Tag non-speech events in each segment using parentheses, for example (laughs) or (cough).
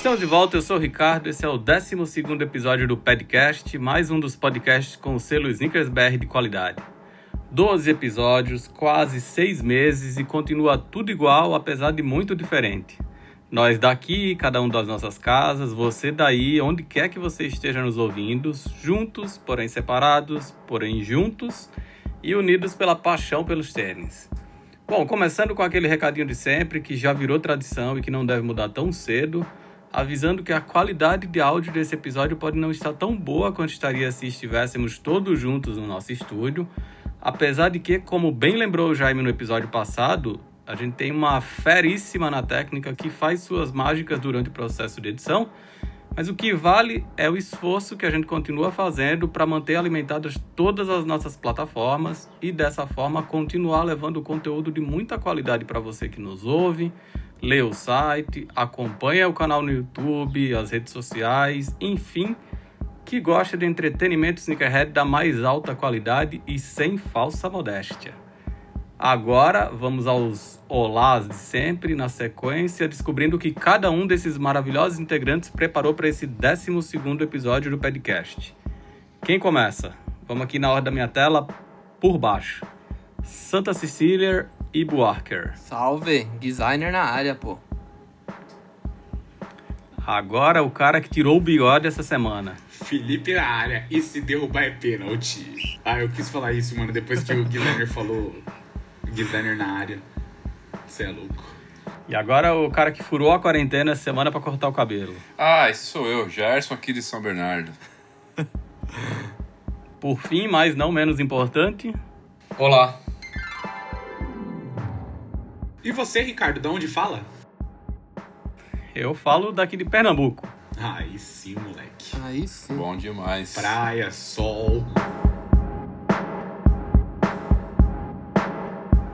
Estamos de volta, eu sou o Ricardo, esse é o 12 episódio do podcast, mais um dos podcasts com o selo Snickers BR de qualidade. 12 episódios, quase 6 meses e continua tudo igual, apesar de muito diferente. Nós daqui, cada um das nossas casas, você daí, onde quer que você esteja nos ouvindo, juntos, porém separados, porém juntos e unidos pela paixão pelos tênis. Bom, começando com aquele recadinho de sempre que já virou tradição e que não deve mudar tão cedo avisando que a qualidade de áudio desse episódio pode não estar tão boa quanto estaria se estivéssemos todos juntos no nosso estúdio, apesar de que, como bem lembrou o Jaime no episódio passado, a gente tem uma feríssima na técnica que faz suas mágicas durante o processo de edição, mas o que vale é o esforço que a gente continua fazendo para manter alimentadas todas as nossas plataformas e dessa forma continuar levando conteúdo de muita qualidade para você que nos ouve, lê o site, acompanha o canal no YouTube, as redes sociais, enfim, que gosta de entretenimento sneakerhead da mais alta qualidade e sem falsa modéstia. Agora vamos aos olás de sempre, na sequência, descobrindo o que cada um desses maravilhosos integrantes preparou para esse 12 episódio do podcast. Quem começa? Vamos aqui na ordem da minha tela, por baixo. Santa Cecília e Buarker. Salve, designer na área, pô. Agora o cara que tirou o bigode essa semana. Felipe na área. E se derrubar é pênalti. Ah, eu quis falar isso, mano, depois que o designer (laughs) falou designer na área. Você é louco. E agora o cara que furou a quarentena essa semana para cortar o cabelo. Ah, esse sou eu, Gerson aqui de São Bernardo. Por fim, mas não menos importante. Olá, E você, Ricardo, de onde fala? Eu falo daqui de Pernambuco. Aí sim, moleque. Aí sim. Bom demais. Praia, sol.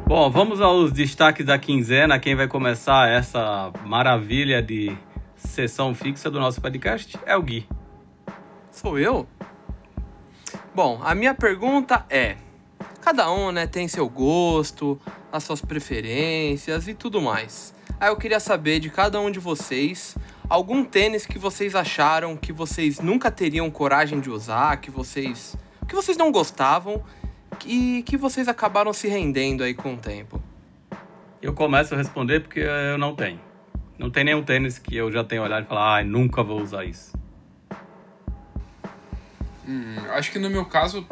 Bom, vamos aos destaques da quinzena. Quem vai começar essa maravilha de sessão fixa do nosso podcast é o Gui. Sou eu? Bom, a minha pergunta é: cada um, né, tem seu gosto, as suas preferências e tudo mais. Aí eu queria saber de cada um de vocês algum tênis que vocês acharam que vocês nunca teriam coragem de usar, que vocês que vocês não gostavam e que vocês acabaram se rendendo aí com o tempo. Eu começo a responder porque eu não tenho. Não tem nenhum tênis que eu já tenha olhado e falar, ai, nunca vou usar isso. Hum, acho que no meu caso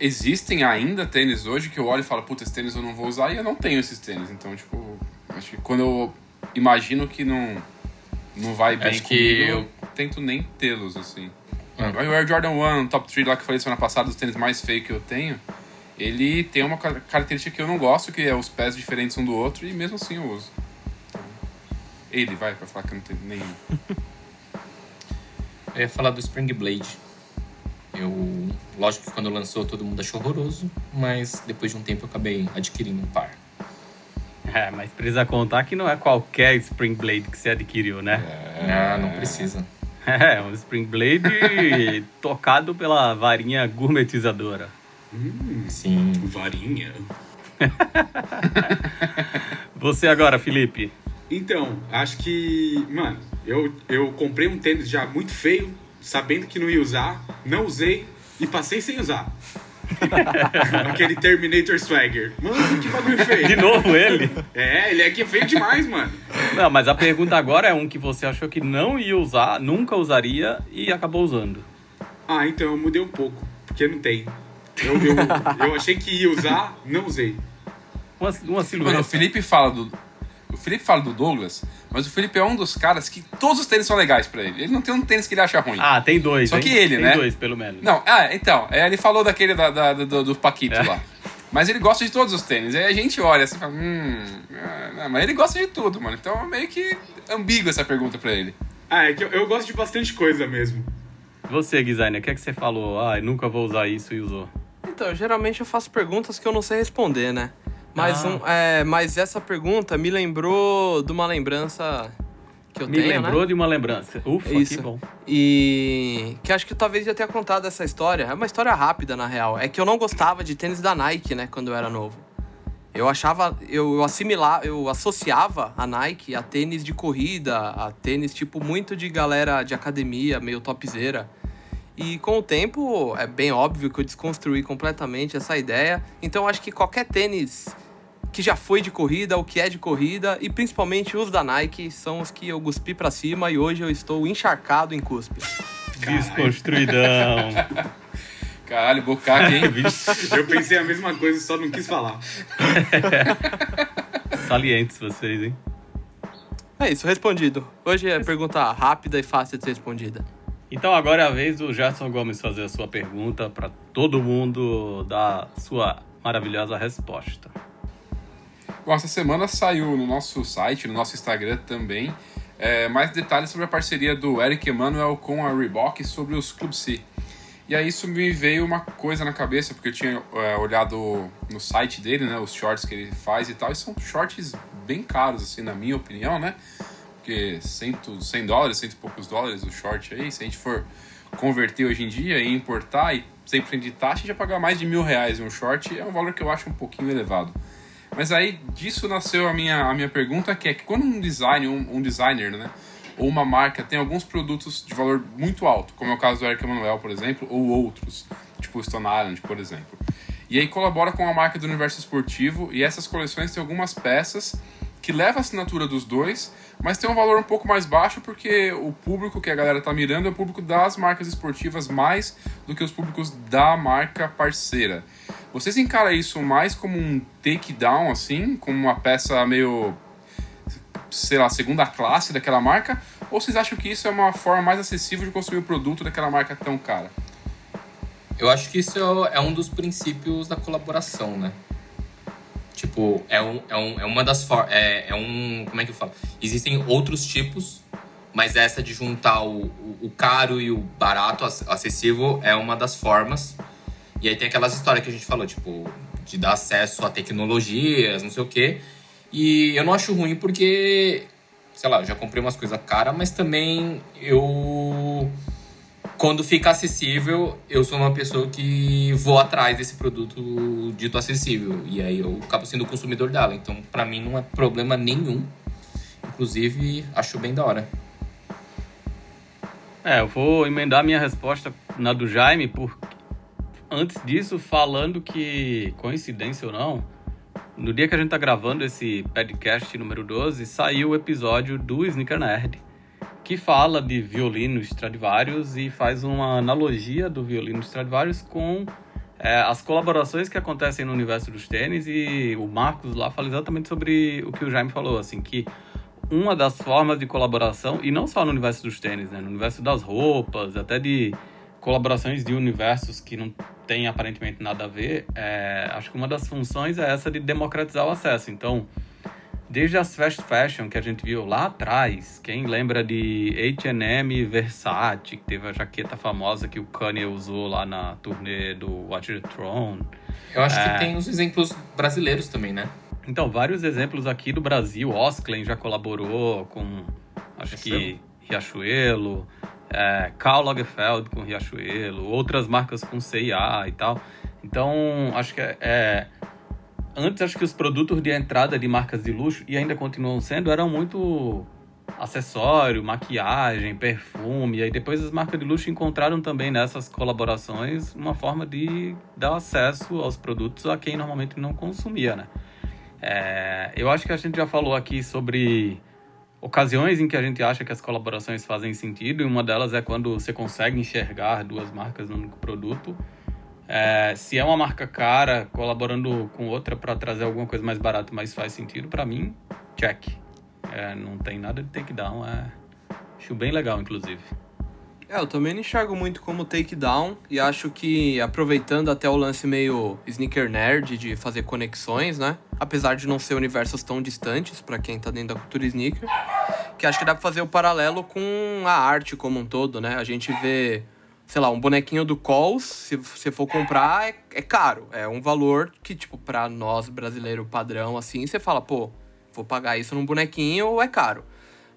existem ainda tênis hoje que eu olho e falo, puta, esse tênis eu não vou usar e eu não tenho esses tênis. Então, tipo, acho que quando eu imagino que não, não vai bem Acho que comigo, eu- eu tento nem tê-los, assim. Ah. O Air Jordan 1, top 3 lá que eu falei semana passada, dos tênis mais feios que eu tenho, ele tem uma ca- característica que eu não gosto, que é os pés diferentes um do outro, e mesmo assim eu uso. Ele vai pra falar que eu não tenho nenhum. (laughs) eu ia falar do Spring Blade. Eu, lógico que quando lançou todo mundo achou horroroso, mas depois de um tempo eu acabei adquirindo um par. É, mas precisa contar que não é qualquer Spring Blade que você adquiriu, né? Ah, não precisa. (laughs) É, um Spring Blade (laughs) tocado pela varinha gourmetizadora. Sim. Varinha. (laughs) Você agora, Felipe. Então, acho que, mano, eu, eu comprei um tênis já muito feio, sabendo que não ia usar, não usei e passei sem usar. (laughs) Aquele Terminator Swagger. Mano, que bagulho feio. De novo ele. É, ele aqui é feio demais, mano. Não, mas a pergunta agora é um que você achou que não ia usar, nunca usaria e acabou usando. Ah, então eu mudei um pouco, porque não tem. Eu, eu, eu achei que ia usar, não usei. Uma, uma silhueta. Mano, o Felipe fala do. O Felipe fala do Douglas, mas o Felipe é um dos caras que todos os tênis são legais pra ele. Ele não tem um tênis que ele acha ruim. Ah, tem dois. Só hein? que ele, tem né? dois, pelo menos. Não, ah, então, é, ele falou daquele da, da- do, do Paquito É. lá. Mas ele gosta de todos os tênis. Aí a gente olha assim e fala, hum. ah, não, mas ele gosta de tudo, mano. Então é meio que ambígua essa pergunta pra ele. Ah, é que eu, eu gosto de bastante coisa mesmo. Você, Guizaine, o que é que você falou? Ah, eu nunca vou usar isso e usou. Então, geralmente eu faço perguntas que eu não sei responder, né? Mas, Ah. um, é, mas essa pergunta me lembrou de uma lembrança que eu Me tenho, lembrou né? de uma lembrança. Ufa, Isso. que bom. E que acho que talvez já tenha contado essa história. É uma história rápida, na real. É que eu não gostava de tênis da Nike, né, quando eu era novo. Eu achava, eu assimilava, eu associava a Nike a tênis de corrida, a tênis tipo muito de galera de academia, meio topzera. E com o tempo, é bem óbvio que eu desconstruí completamente essa ideia. Então eu acho que qualquer tênis que já foi de corrida, o que é de corrida, e principalmente os da Nike, são os que eu cuspi pra cima e hoje eu estou encharcado em cuspe. Desconstruidão. (laughs) Caralho, bocaque, hein? (laughs) Eu pensei a mesma coisa, só não quis falar. (laughs) Salientes vocês, hein? É isso, respondido. Hoje é pergunta rápida e fácil de ser respondida. Então agora é a vez do Gerson Gomes fazer a sua pergunta para todo mundo dar sua maravilhosa resposta. Essa semana saiu no nosso site, no nosso Instagram também, é, mais detalhes sobre a parceria do Eric Emanuel com a Reebok sobre os Club C. E aí isso me veio uma coisa na cabeça, porque eu tinha é, olhado no site dele, né, os shorts que ele faz e tal, e são shorts bem caros, assim, na minha opinião, né? Porque 100, 100 dólares, 100 e poucos dólares o short aí, se a gente for converter hoje em dia e importar e 100% de taxa, já pagar mais de mil reais em um short é um valor que eu acho um pouquinho elevado. Mas aí disso nasceu a minha, a minha pergunta, que é que quando um design, um, um designer, né, ou uma marca tem alguns produtos de valor muito alto, como é o caso do Eric Emanuel, por exemplo, ou outros, tipo o Stone Island, por exemplo. E aí colabora com a marca do universo esportivo e essas coleções têm algumas peças que levam a assinatura dos dois, mas tem um valor um pouco mais baixo porque o público que a galera tá mirando é o público das marcas esportivas mais do que os públicos da marca parceira. Vocês encaram isso mais como um takedown, assim, como uma peça meio, sei lá, segunda classe daquela marca? Ou vocês acham que isso é uma forma mais acessível de consumir o produto daquela marca tão cara? Eu acho que isso é um dos princípios da colaboração, né? Tipo, é, um, é, um, é uma das formas. É, é um. Como é que eu falo? Existem outros tipos, mas essa de juntar o, o, o caro e o barato, ac- acessível, é uma das formas. E aí tem aquelas histórias que a gente falou, tipo, de dar acesso a tecnologias, não sei o quê. E eu não acho ruim porque, sei lá, já comprei umas coisas caras, mas também eu quando fica acessível, eu sou uma pessoa que vou atrás desse produto dito acessível. E aí eu acabo sendo consumidor dela. Então, pra mim, não é problema nenhum. Inclusive, acho bem da hora. É, eu vou emendar minha resposta na do Jaime, por antes disso, falando que, coincidência ou não, no dia que a gente tá gravando esse podcast número 12, saiu o episódio do Sneaker Nerd, que fala de violino Stradivarius e faz uma analogia do violino Stradivarius com é, as colaborações que acontecem no universo dos tênis e o Marcos lá fala exatamente sobre o que o Jaime falou, assim, que uma das formas de colaboração, e não só no universo dos tênis, né? no universo das roupas, até de colaborações de universos que não tem aparentemente nada a ver, é, acho que uma das funções é essa de democratizar o acesso. Então, desde as fast fashion que a gente viu lá atrás, quem lembra de H&M Versace, que teve a jaqueta famosa que o Kanye usou lá na turnê do Watch the Throne, Eu acho É. que tem os exemplos brasileiros também, né? Então, vários exemplos aqui do Brasil. Osklen já colaborou com, acho que, Riachuelo. É, Karl Lagerfeld com Riachuelo. Outras marcas com CIA e tal. Então, acho que é, é... Antes, acho que os produtos de entrada de marcas de luxo, e ainda continuam sendo, eram muito acessório, maquiagem, perfume. E aí depois as marcas de luxo encontraram também nessas colaborações uma forma de dar acesso aos produtos a quem normalmente não consumia, né? É, eu acho que a gente já falou aqui sobre ocasiões em que a gente acha que as colaborações fazem sentido, e uma delas é quando você consegue enxergar duas marcas num único produto. É, se é uma marca cara colaborando com outra para trazer alguma coisa mais barata, mas faz sentido, para mim, check. É, não tem nada de takedown, é, acho bem legal, inclusive. É, eu também não enxergo muito como takedown e acho que aproveitando até o lance meio sneaker nerd de fazer conexões, né? Apesar de não ser universos tão distantes para quem tá dentro da cultura sneaker, que acho que dá pra fazer o paralelo com a arte como um todo, né? A gente vê, sei lá, um bonequinho do Coles, se você for comprar, é, é caro. É um valor que, tipo, pra nós brasileiro padrão, assim, você fala, pô, vou pagar isso num bonequinho, é caro.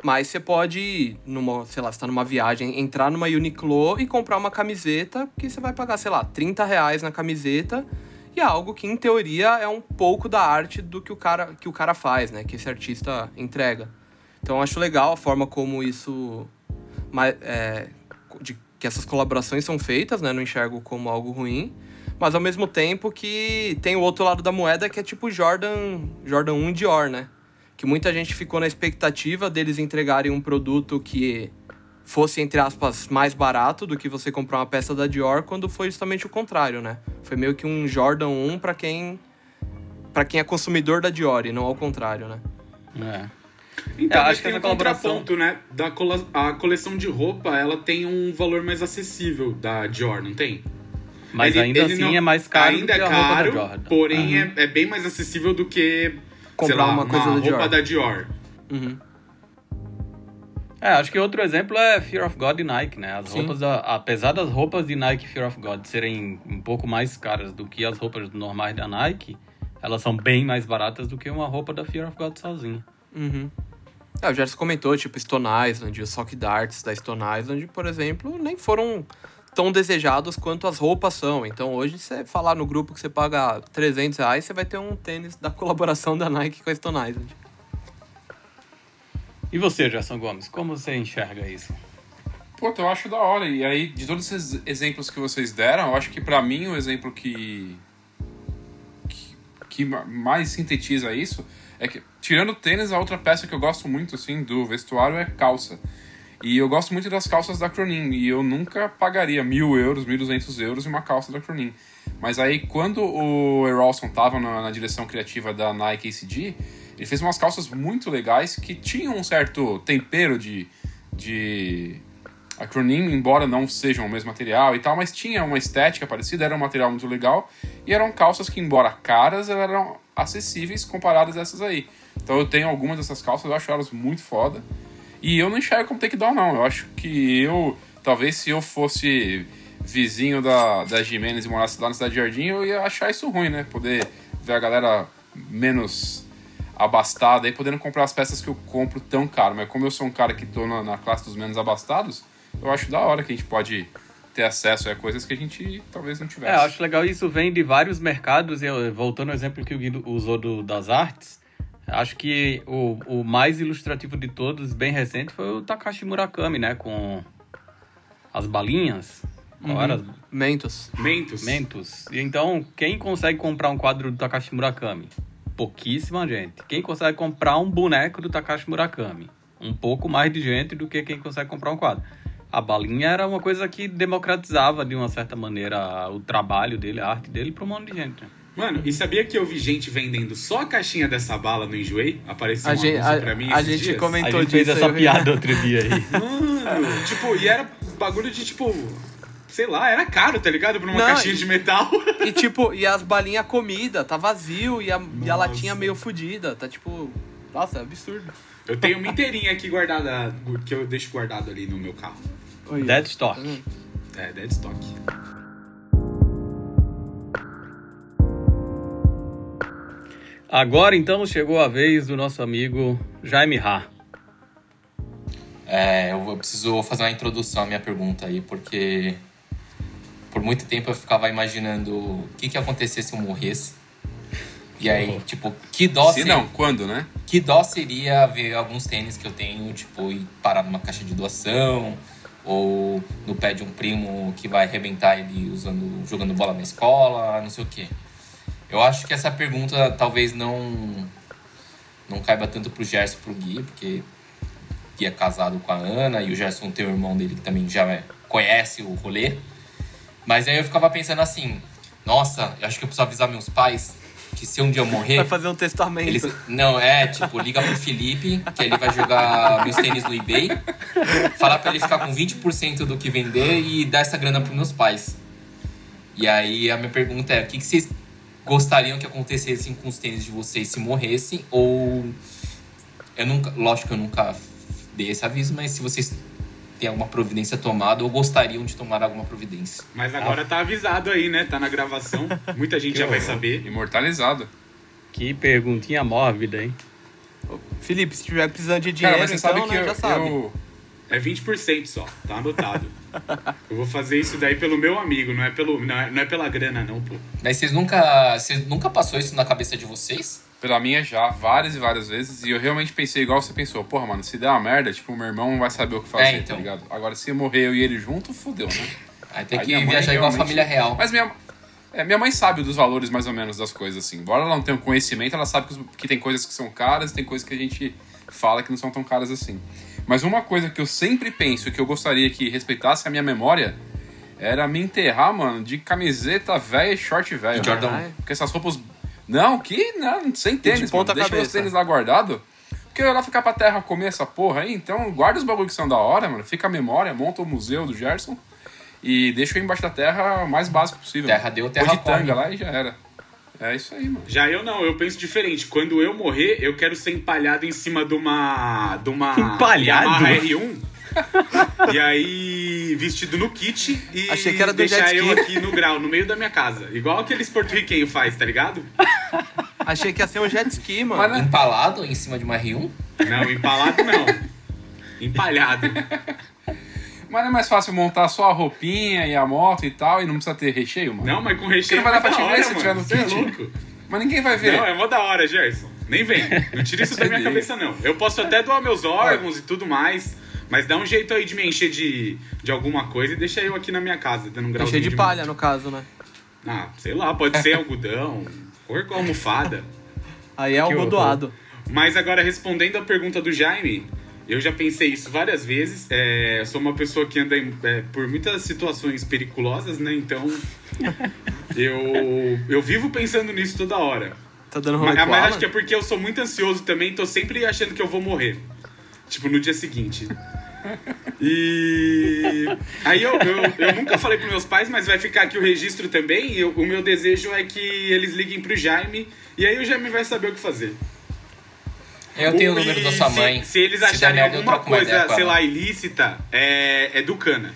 Mas você pode, numa, sei lá, você tá numa viagem, entrar numa Uniqlo e comprar uma camiseta que você vai pagar, sei lá, 30 reais na camiseta. E é algo que, em teoria, é um pouco da arte do que o cara, que o cara faz, né? Que esse artista entrega. Então acho legal a forma como isso. É, de, que essas colaborações são feitas, né? Não enxergo como algo ruim. Mas ao mesmo tempo que tem o outro lado da moeda que é tipo Jordan, Jordan 1 Dior, né? Que muita gente ficou na expectativa deles entregarem um produto que fosse, entre aspas, mais barato do que você comprar uma peça da Dior, quando foi justamente o contrário, né? Foi meio que um Jordan 1 para quem para quem é consumidor da Dior e não ao contrário, né? É. Então, é, acho que tem um contraponto, né? Da cole... A coleção de roupa, ela tem um valor mais acessível da Dior, não tem? Mas ele, ainda ele assim não... é mais caro ainda do que é caro, porém uhum. é, é bem mais acessível do que comprar lá, uma coisa uma da Dior. da Dior. Uhum. É, acho que outro exemplo é Fear of God e Nike, né? As Sim. roupas, da, apesar das roupas de Nike Fear of God serem um pouco mais caras do que as roupas normais da Nike, elas são bem mais baratas do que uma roupa da Fear of God sozinha. Uhum. É, o Gerson comentou, tipo, Stone Island, os Sock Darts da Stone Island, por exemplo, nem foram tão desejados quanto as roupas são. Então hoje, você falar no grupo que você paga 300 reais, você vai ter um tênis da (laughs) colaboração da Nike com a Stone Island. E você, Gerson Gomes, como você enxerga isso? Pô, eu acho da hora. E aí, de todos esses exemplos que vocês deram, eu acho que para mim o exemplo que, que, que mais sintetiza isso é que, tirando o tênis, a outra peça que eu gosto muito, assim, do vestuário é calça. E eu gosto muito das calças da Cronin. E eu nunca pagaria mil euros, mil duzentos euros em uma calça da Cronin. Mas aí, quando o Erolson estava na, na, direção criativa da Nike ACG, ele fez umas calças muito legais que tinham um certo tempero de, de acronym, embora não sejam o mesmo material e tal, mas tinha uma estética parecida, era um material muito legal e eram calças que, embora caras, eram acessíveis comparadas a essas aí. Então eu tenho algumas dessas calças, eu acho elas muito foda. E eu não enxergo como takedown, não. Eu acho que eu, talvez se eu fosse vizinho da, da Jimenez e morasse lá na cidade de Jardim, eu ia achar isso ruim, né? Poder ver a galera menos abastada e podendo comprar as peças que eu compro tão caro. Mas como eu sou um cara que tô na, na classe dos menos abastados, eu acho da hora que a gente pode ter acesso a coisas que a gente talvez não tivesse. É, eu acho legal isso vem de vários mercados. Eu, voltando ao exemplo que o Guido usou do, das artes, Acho que o, o mais ilustrativo de todos, bem recente, foi o Takashi Murakami, né? Com as balinhas. Qual uhum. era? Mentos. Mentos. Mentos. E então, quem consegue comprar um quadro do Takashi Murakami? Pouquíssima gente. Quem consegue comprar um boneco do Takashi Murakami? Um pouco mais de gente do que quem consegue comprar um quadro. A balinha era uma coisa que democratizava, de uma certa maneira, o trabalho dele, a arte dele, para um monte de gente. Né? Mano, e sabia que eu vi gente vendendo só a caixinha dessa bala no Enjoei? Apareceu a um gente, a, pra mim A gente dias. comentou a gente fez essa piada outro dia aí. (laughs) Mano, tipo, e era bagulho de tipo sei lá, era caro, tá ligado? Pra uma Não, caixinha e, de metal. (laughs) E tipo, e as balinhas comida, tá vazio e a, e a latinha meio fodida, tá tipo. Nossa, é absurdo. Eu tenho uma inteirinha aqui guardada, que eu deixo guardado ali no meu carro. Dead stock. Tá é, dead stock. Agora então chegou a vez do nosso amigo Jaime Ra. É, eu preciso fazer uma introdução à minha pergunta aí, porque por muito tempo eu ficava imaginando o que, que ia acontecer se eu morresse. E aí, tipo, que dó Se não, quando, né? Que dó seria ver alguns tênis que eu tenho, tipo, ir parar numa caixa de doação, ou no pé de um primo que vai arrebentar ele usando, jogando bola na escola, não sei o quê. Eu acho que essa pergunta talvez não não caiba tanto pro Gerson pro Gui, porque que é casado com a Ana, e o Gerson tem o irmão dele que também já é- conhece o rolê. Mas aí eu ficava pensando assim, nossa, eu acho que eu preciso avisar meus pais que se um dia eu morrer, Vai fazer um testamento. eles, não, é, tipo, liga pro Felipe, que ele vai jogar meus tênis no eBay, falar pra ele ficar com 20% do que vender e dar essa grana pros meus pais. E aí a minha pergunta é, o que, que vocês gostariam que acontecesse com os tênis de vocês se morressem? Ou. Eu nunca. Lógico que eu nunca dei esse aviso, mas se vocês têm alguma providência tomada ou gostariam de tomar alguma providência. Mas agora tá avisado aí, né? Tá na gravação. Muita gente já vai saber. Imortalizado. Que perguntinha mórbida, hein? Felipe, se tiver precisando de dinheiro, Cara, mas você então, sabe que né, eu, já sabe. eu- É 20% só, tá anotado. (laughs) Eu vou fazer isso daí pelo meu amigo, não é, pelo, não é, não é pela grana, não, pô. Mas vocês nunca. Vocês nunca passou isso na cabeça de vocês? Pela minha já, várias e várias vezes, e eu realmente pensei igual você pensou. Porra, mano, se der uma merda, tipo, meu irmão não vai saber o que fazer, É, então. tá ligado? Agora, se morrer eu e ele junto, fudeu, né? (laughs) Aí tem Aí que viajar igual a família real. Mas minha, é, minha mãe sabe dos valores mais ou menos das coisas, assim. Embora ela não tenha um conhecimento, ela sabe que, que tem coisas que são caras e tem coisas que a gente fala que não são tão caras assim. Mas uma coisa que eu sempre penso, que eu gostaria que respeitasse a minha memória, era me enterrar, mano, de camiseta velha e short velho. De Jordan. Porque essas roupas... Não, que não, sem tênis, ponta mano. Deixa meus cabeça. tênis lá guardado. Porque eu ia lá ficar pra terra comer essa porra aí, então guarda os bagulho que são da hora, mano. Fica a memória, monta o museu do Gerson e deixa eu embaixo da terra o mais básico possível. Terra deu, terra Pôr de tanga come. lá e já era. É isso aí, mano. Já eu não, eu penso diferente. Quando eu morrer, eu quero ser empalhado em cima de uma. de uma. Empalhado? Yamaha R1. e aí, vestido no kit e Achei que era do deixar jet eu ski. aqui no grau, no meio da minha casa. Igual aqueles porto-riquenhos faz, tá ligado? Achei que ia ser um jet ski, mano. Mas, né? Empalado em cima de uma R1? Não, empalado não. Empalhado. Mas não é mais fácil montar só a roupinha e a moto e tal e não precisa ter recheio, mano? Não, mas com recheio. Porque não vai dar é pra te da ver hora, se tiver no Você é kit. louco. Mas ninguém vai ver. Não, é mó da hora, Gerson. Nem vem. Não tira isso (laughs) da minha cabeça, não. Eu posso até doar meus órgãos e tudo mais, mas dá um jeito aí de me encher de, de alguma coisa e deixa eu aqui na minha casa, dando um grau Encher de palha, no caso, né? Ah, sei lá, pode ser (laughs) algodão, com almofada. Aí é Que o horror. doado. Mas agora, respondendo a pergunta do Jaime, eu já pensei isso várias vezes. É, sou uma pessoa que anda em- é, por muitas situações periculosas, né? Então, (laughs) eu, eu vivo pensando nisso toda hora. Tá dando rolê Mas, mas a acho que é porque eu sou muito ansioso também, tô sempre achando que eu vou morrer. Tipo, no dia seguinte. E aí eu, eu, eu nunca falei pros meus pais, mas vai ficar aqui o registro também. E eu- o meu desejo é que eles liguem pro Jaime e aí o Jaime vai saber o que fazer. Eu tenho o número da sua se- mãe. Se, eles der acharem merda, eu alguma coisa, sei lá, ilícita, é, é do cana.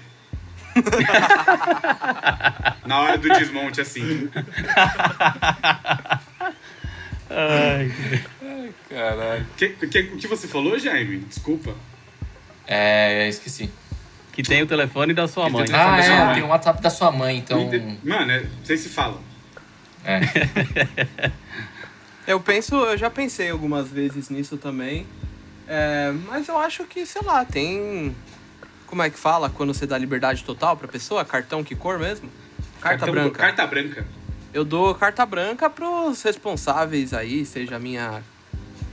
(laughs) Na hora do desmonte, assim. Ai, Caralho. O que, que, o que você falou, Jaime? Desculpa. É, esqueci. que tem o telefone da sua Ele mãe. tem Ah, sua é, mãe. tem o WhatsApp da sua mãe, então. Mano, é, vocês se falam. É. (laughs) Eu penso, eu já pensei algumas vezes nisso também. É, mas eu acho que, sei lá, tem. Como é que fala quando você dá liberdade total pra pessoa? Cartão que cor mesmo? Carta Cartão- branca. Carta branca. Eu dou carta branca pros responsáveis aí, seja minha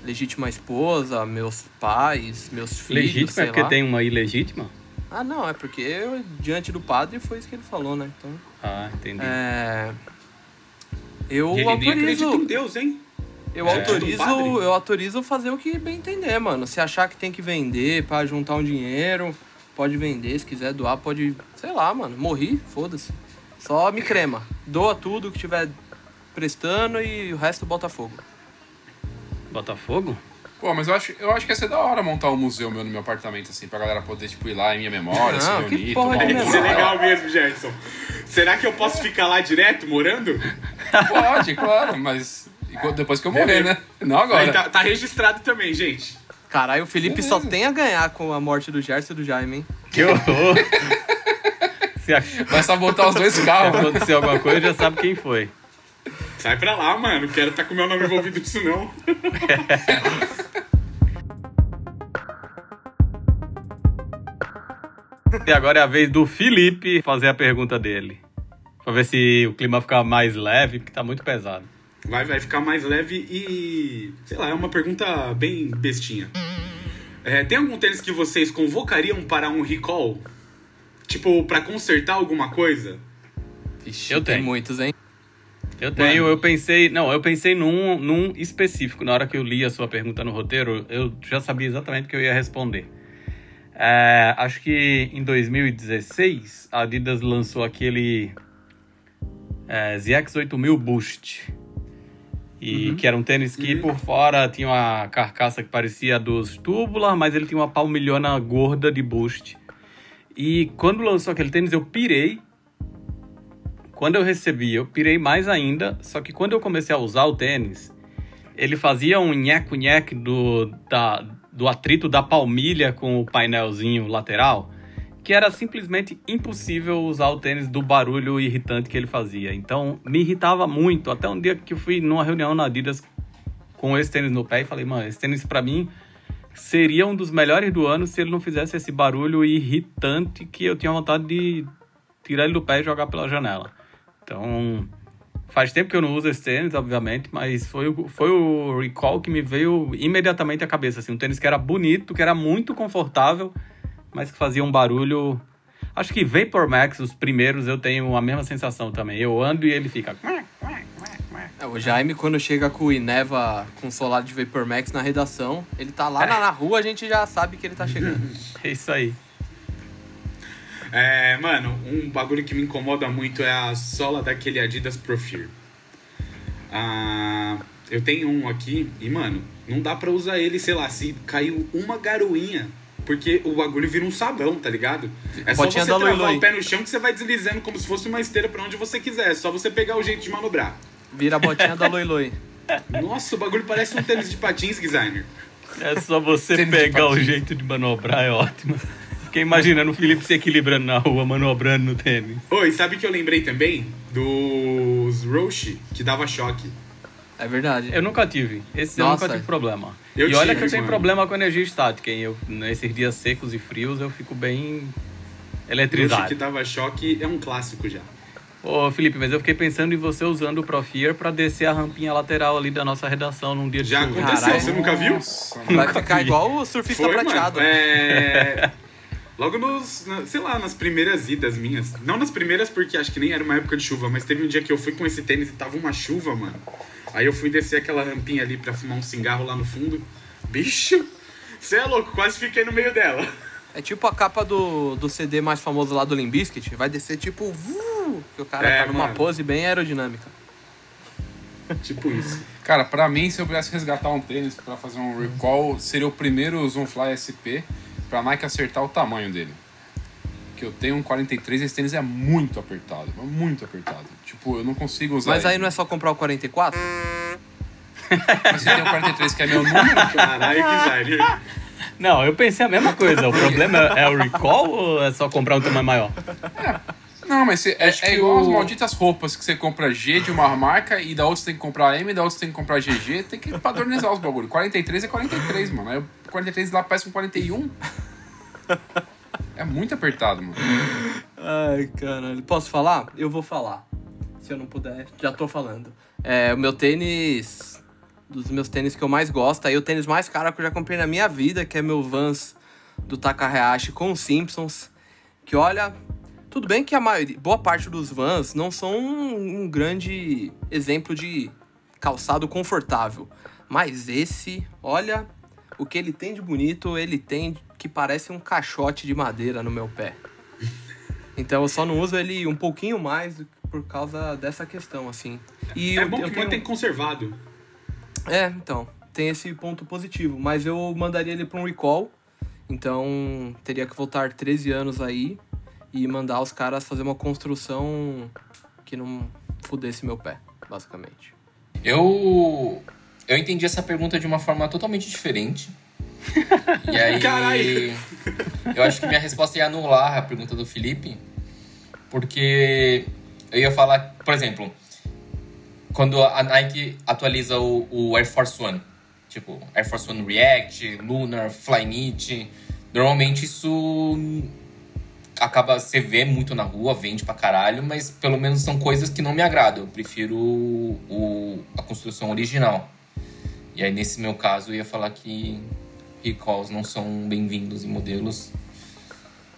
legítima esposa, meus pais, meus filhos. Legítima é porque lá. tem uma ilegítima? Ah, não, é porque eu, diante do padre foi isso que ele falou, né? Então. Ah, entendi. É. Eu ele nem acredita em autorizo. Deus, hein? Eu É. autorizo, Do padre? eu autorizo fazer o que bem entender, mano. Se achar que tem que vender pra juntar um dinheiro, pode vender. Se quiser doar, pode. Sei lá, mano. Morri, foda-se. Só me crema. Doa tudo que tiver prestando e o resto bota fogo. Botafogo? Pô, mas eu acho, eu acho que ia ser da hora montar um museu meu no meu apartamento, assim, pra galera poder, tipo, ir lá em minha memória, Não, se que reunir, porra tomar um Isso é legal mesmo, Gerson. Será que eu posso ficar lá direto, morando? Pode, claro, mas enquanto- depois que eu morrer, né? Não Aí agora. tá, tá registrado também, gente. Caralho, o Felipe só tem a ganhar com a morte do Gerson e do Jaime, hein? Que horror! (laughs) Se Vai sabotar os dois se carros. acontecer alguma coisa, já sabe quem foi. Sai pra lá, mano. Não quero estar com meu nome envolvido nisso, não. (laughs) E agora é a vez do Felipe fazer a pergunta dele. Pra ver se o clima fica mais leve, porque tá muito pesado. Vai, vai ficar mais leve e. Sei lá, é uma pergunta bem bestinha. É, tem algum tênis que vocês convocariam para um recall? Tipo, pra consertar alguma coisa? Vixe, Eu tem tenho. muitos, hein? Eu tenho, eu pensei. Não, eu pensei num, num específico. Na hora que eu li a sua pergunta no roteiro, eu já sabia exatamente o que eu ia responder. É, acho que em 2016, a Adidas lançou aquele é, ZX8000 Boost. E que era um tênis que por fora tinha uma carcaça que parecia dos Tubular, mas ele tinha uma palmilhona gorda de Boost. E quando lançou aquele tênis, eu pirei. Quando eu recebi, eu pirei mais ainda, só que quando eu comecei a usar o tênis, ele fazia um nheco-nheco do, da, do atrito da palmilha com o painelzinho lateral, que era simplesmente impossível usar o tênis do barulho irritante que ele fazia. Então, me irritava muito, até um dia que eu fui numa reunião na Adidas com esse tênis no pé e falei, mano, esse tênis pra mim seria um dos melhores do ano se ele não fizesse esse barulho irritante que eu tinha vontade de tirar ele do pé e jogar pela janela. Então, faz tempo que eu não uso esse tênis, obviamente, mas foi, o- foi o recall que me veio imediatamente à cabeça. Assim, um tênis que era bonito, que era muito confortável, mas que fazia um barulho. Acho que Vapor Max, os primeiros, eu tenho a mesma sensação também. Eu ando e ele fica. É, o Jaime, quando chega com o Ineva com solar de Vapor Max na redação, ele tá lá na, na rua, a gente já sabe que ele tá chegando. (laughs) É isso aí. É, mano, um bagulho que me incomoda muito é a sola daquele Adidas Profir. Ah, eu tenho um aqui e, mano, não dá pra usar ele, sei lá, se caiu uma garoinha. Porque o bagulho vira um sabão, tá ligado? É só Botinha você da travar o pé no chão que você vai deslizando como se fosse uma esteira pra onde você quiser. É só você pegar o jeito de manobrar. Vira a botinha da Loi Loi. (laughs) Nossa, o bagulho parece um tênis de patins, designer. É só você Tênis pegar o jeito de manobrar, é ótimo. Fiquei imaginando o Felipe se equilibrando na rua, manobrando no tênis. Oi, sabe que eu lembrei também? Dos Roshi, que dava choque. É verdade. Eu nunca tive. Esse Nossa. eu nunca tive problema. Eu e olha tive, que eu tenho mano. problema com energia estática, hein? Eu, nesses dias secos e frios eu fico bem eletrizado. que dava choque é um clássico já. Ô, Felipe, mas eu fiquei pensando em você usando o Profear pra descer a rampinha lateral ali da nossa redação num dia de Já chuva. aconteceu, Caralho. você nunca viu? Nossa, Vai Nunca ficar vi. igual o surfista Foi, prateado. mano. É... Logo nos, sei lá, nas primeiras idas minhas. Não nas primeiras porque acho que nem era uma época de chuva, mas teve um dia que eu fui com esse tênis e tava uma chuva, mano. Aí eu fui descer aquela rampinha ali pra fumar um cigarro lá no fundo. Bicho, você é louco, quase fiquei no meio dela. É tipo a capa do, do CD mais famoso lá do Limp Bizkit. Vai descer tipo... Uh, que o cara É, tá numa mano. pose bem aerodinâmica. Tipo isso. Cara, pra mim, se eu pudesse resgatar um tênis pra fazer um recall, seria o primeiro Zoomfly SP pra Nike acertar o tamanho dele. Que eu tenho um 43 e esse tênis é muito apertado, muito apertado. Tipo, eu não consigo usar Mas aí ele. não é só comprar o 44? Mas se tem um 43 que é meu número, Caralho, que designer. Não, eu pensei a mesma coisa. O problema é o recall ou é só comprar um tamanho maior? Não, mas você- é, Acho é que igual o- as malditas roupas que você compra G de uma marca e da outra você tem que comprar M, da outra você tem que comprar GG. Tem que padronizar os bagulho. 43 é 43, mano. Aí o 43 lá parece um 41. É muito apertado, mano. Ai, caralho. Posso falar? Eu vou falar. Se eu não puder, já tô falando. É, o meu tênis. Dos meus tênis que eu mais gosto, aí o tênis mais caro que eu já comprei na minha vida, que é meu Vans do Takahashi com os Simpsons. Que olha, tudo bem que a maioria, boa parte dos Vans não são um, um grande exemplo de calçado confortável. Mas esse, olha, o que ele tem de bonito, ele tem que parece um caixote de madeira no meu pé. Então eu só não uso ele um pouquinho mais por causa dessa questão, assim. E É eu, bom eu que tenho... mantém conservado. É, então, tem esse ponto positivo. Mas eu mandaria ele pra um recall. Então teria que voltar 13 anos aí e mandar os caras fazer uma construção que não fudesse meu pé, basicamente. Eu. Eu entendi essa pergunta de uma forma totalmente diferente. E aí. Caralho. Eu acho que minha resposta ia anular a pergunta do Felipe. Porque eu ia falar, por exemplo, quando a Nike atualiza o, o Air Force One, tipo Air Force One React, Lunar, Flyknit, normalmente isso acaba você vê muito na rua, vende pra caralho, mas pelo menos são coisas que não me agradam. Eu prefiro o, a construção original. E aí nesse meu caso eu ia falar que recalls não são bem-vindos em modelos.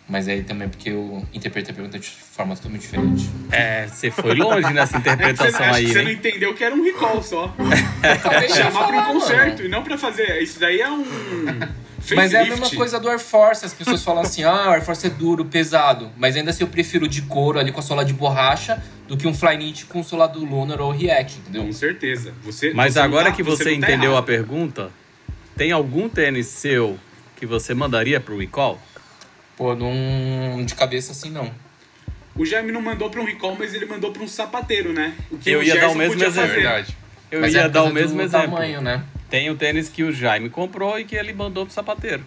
Mas aí também é porque eu interpretei a pergunta de forma totalmente diferente. É, você foi longe nessa É (laughs) que você, interpretação aí, você não entendeu que era um recall só. Acabei de Chamar pra um concerto e não pra fazer. Isso daí é um. (laughs) Mas é a mesma coisa do Air Force. As pessoas falam assim, ah, o Air Force é duro, pesado. Mas ainda assim eu prefiro de couro ali com a sola de borracha do que um Flyknit com sola do Lunar ou React, entendeu? Com certeza. Você, Mas você agora tá- que você, não tá entendeu a errado. pergunta, tem algum tênis seu que você mandaria pro recall? Pô, num... de cabeça assim não. O Jaime não mandou pra um recall, mas ele mandou pra um sapateiro, né? O que Eu o ia dar Gerson o mesmo podia É exemplo. fazer. verdade. Eu Mas ia é dar o mesmo do exemplo. tamanho, né? Tem o tênis que o Jaime comprou e que ele mandou pro sapateiro.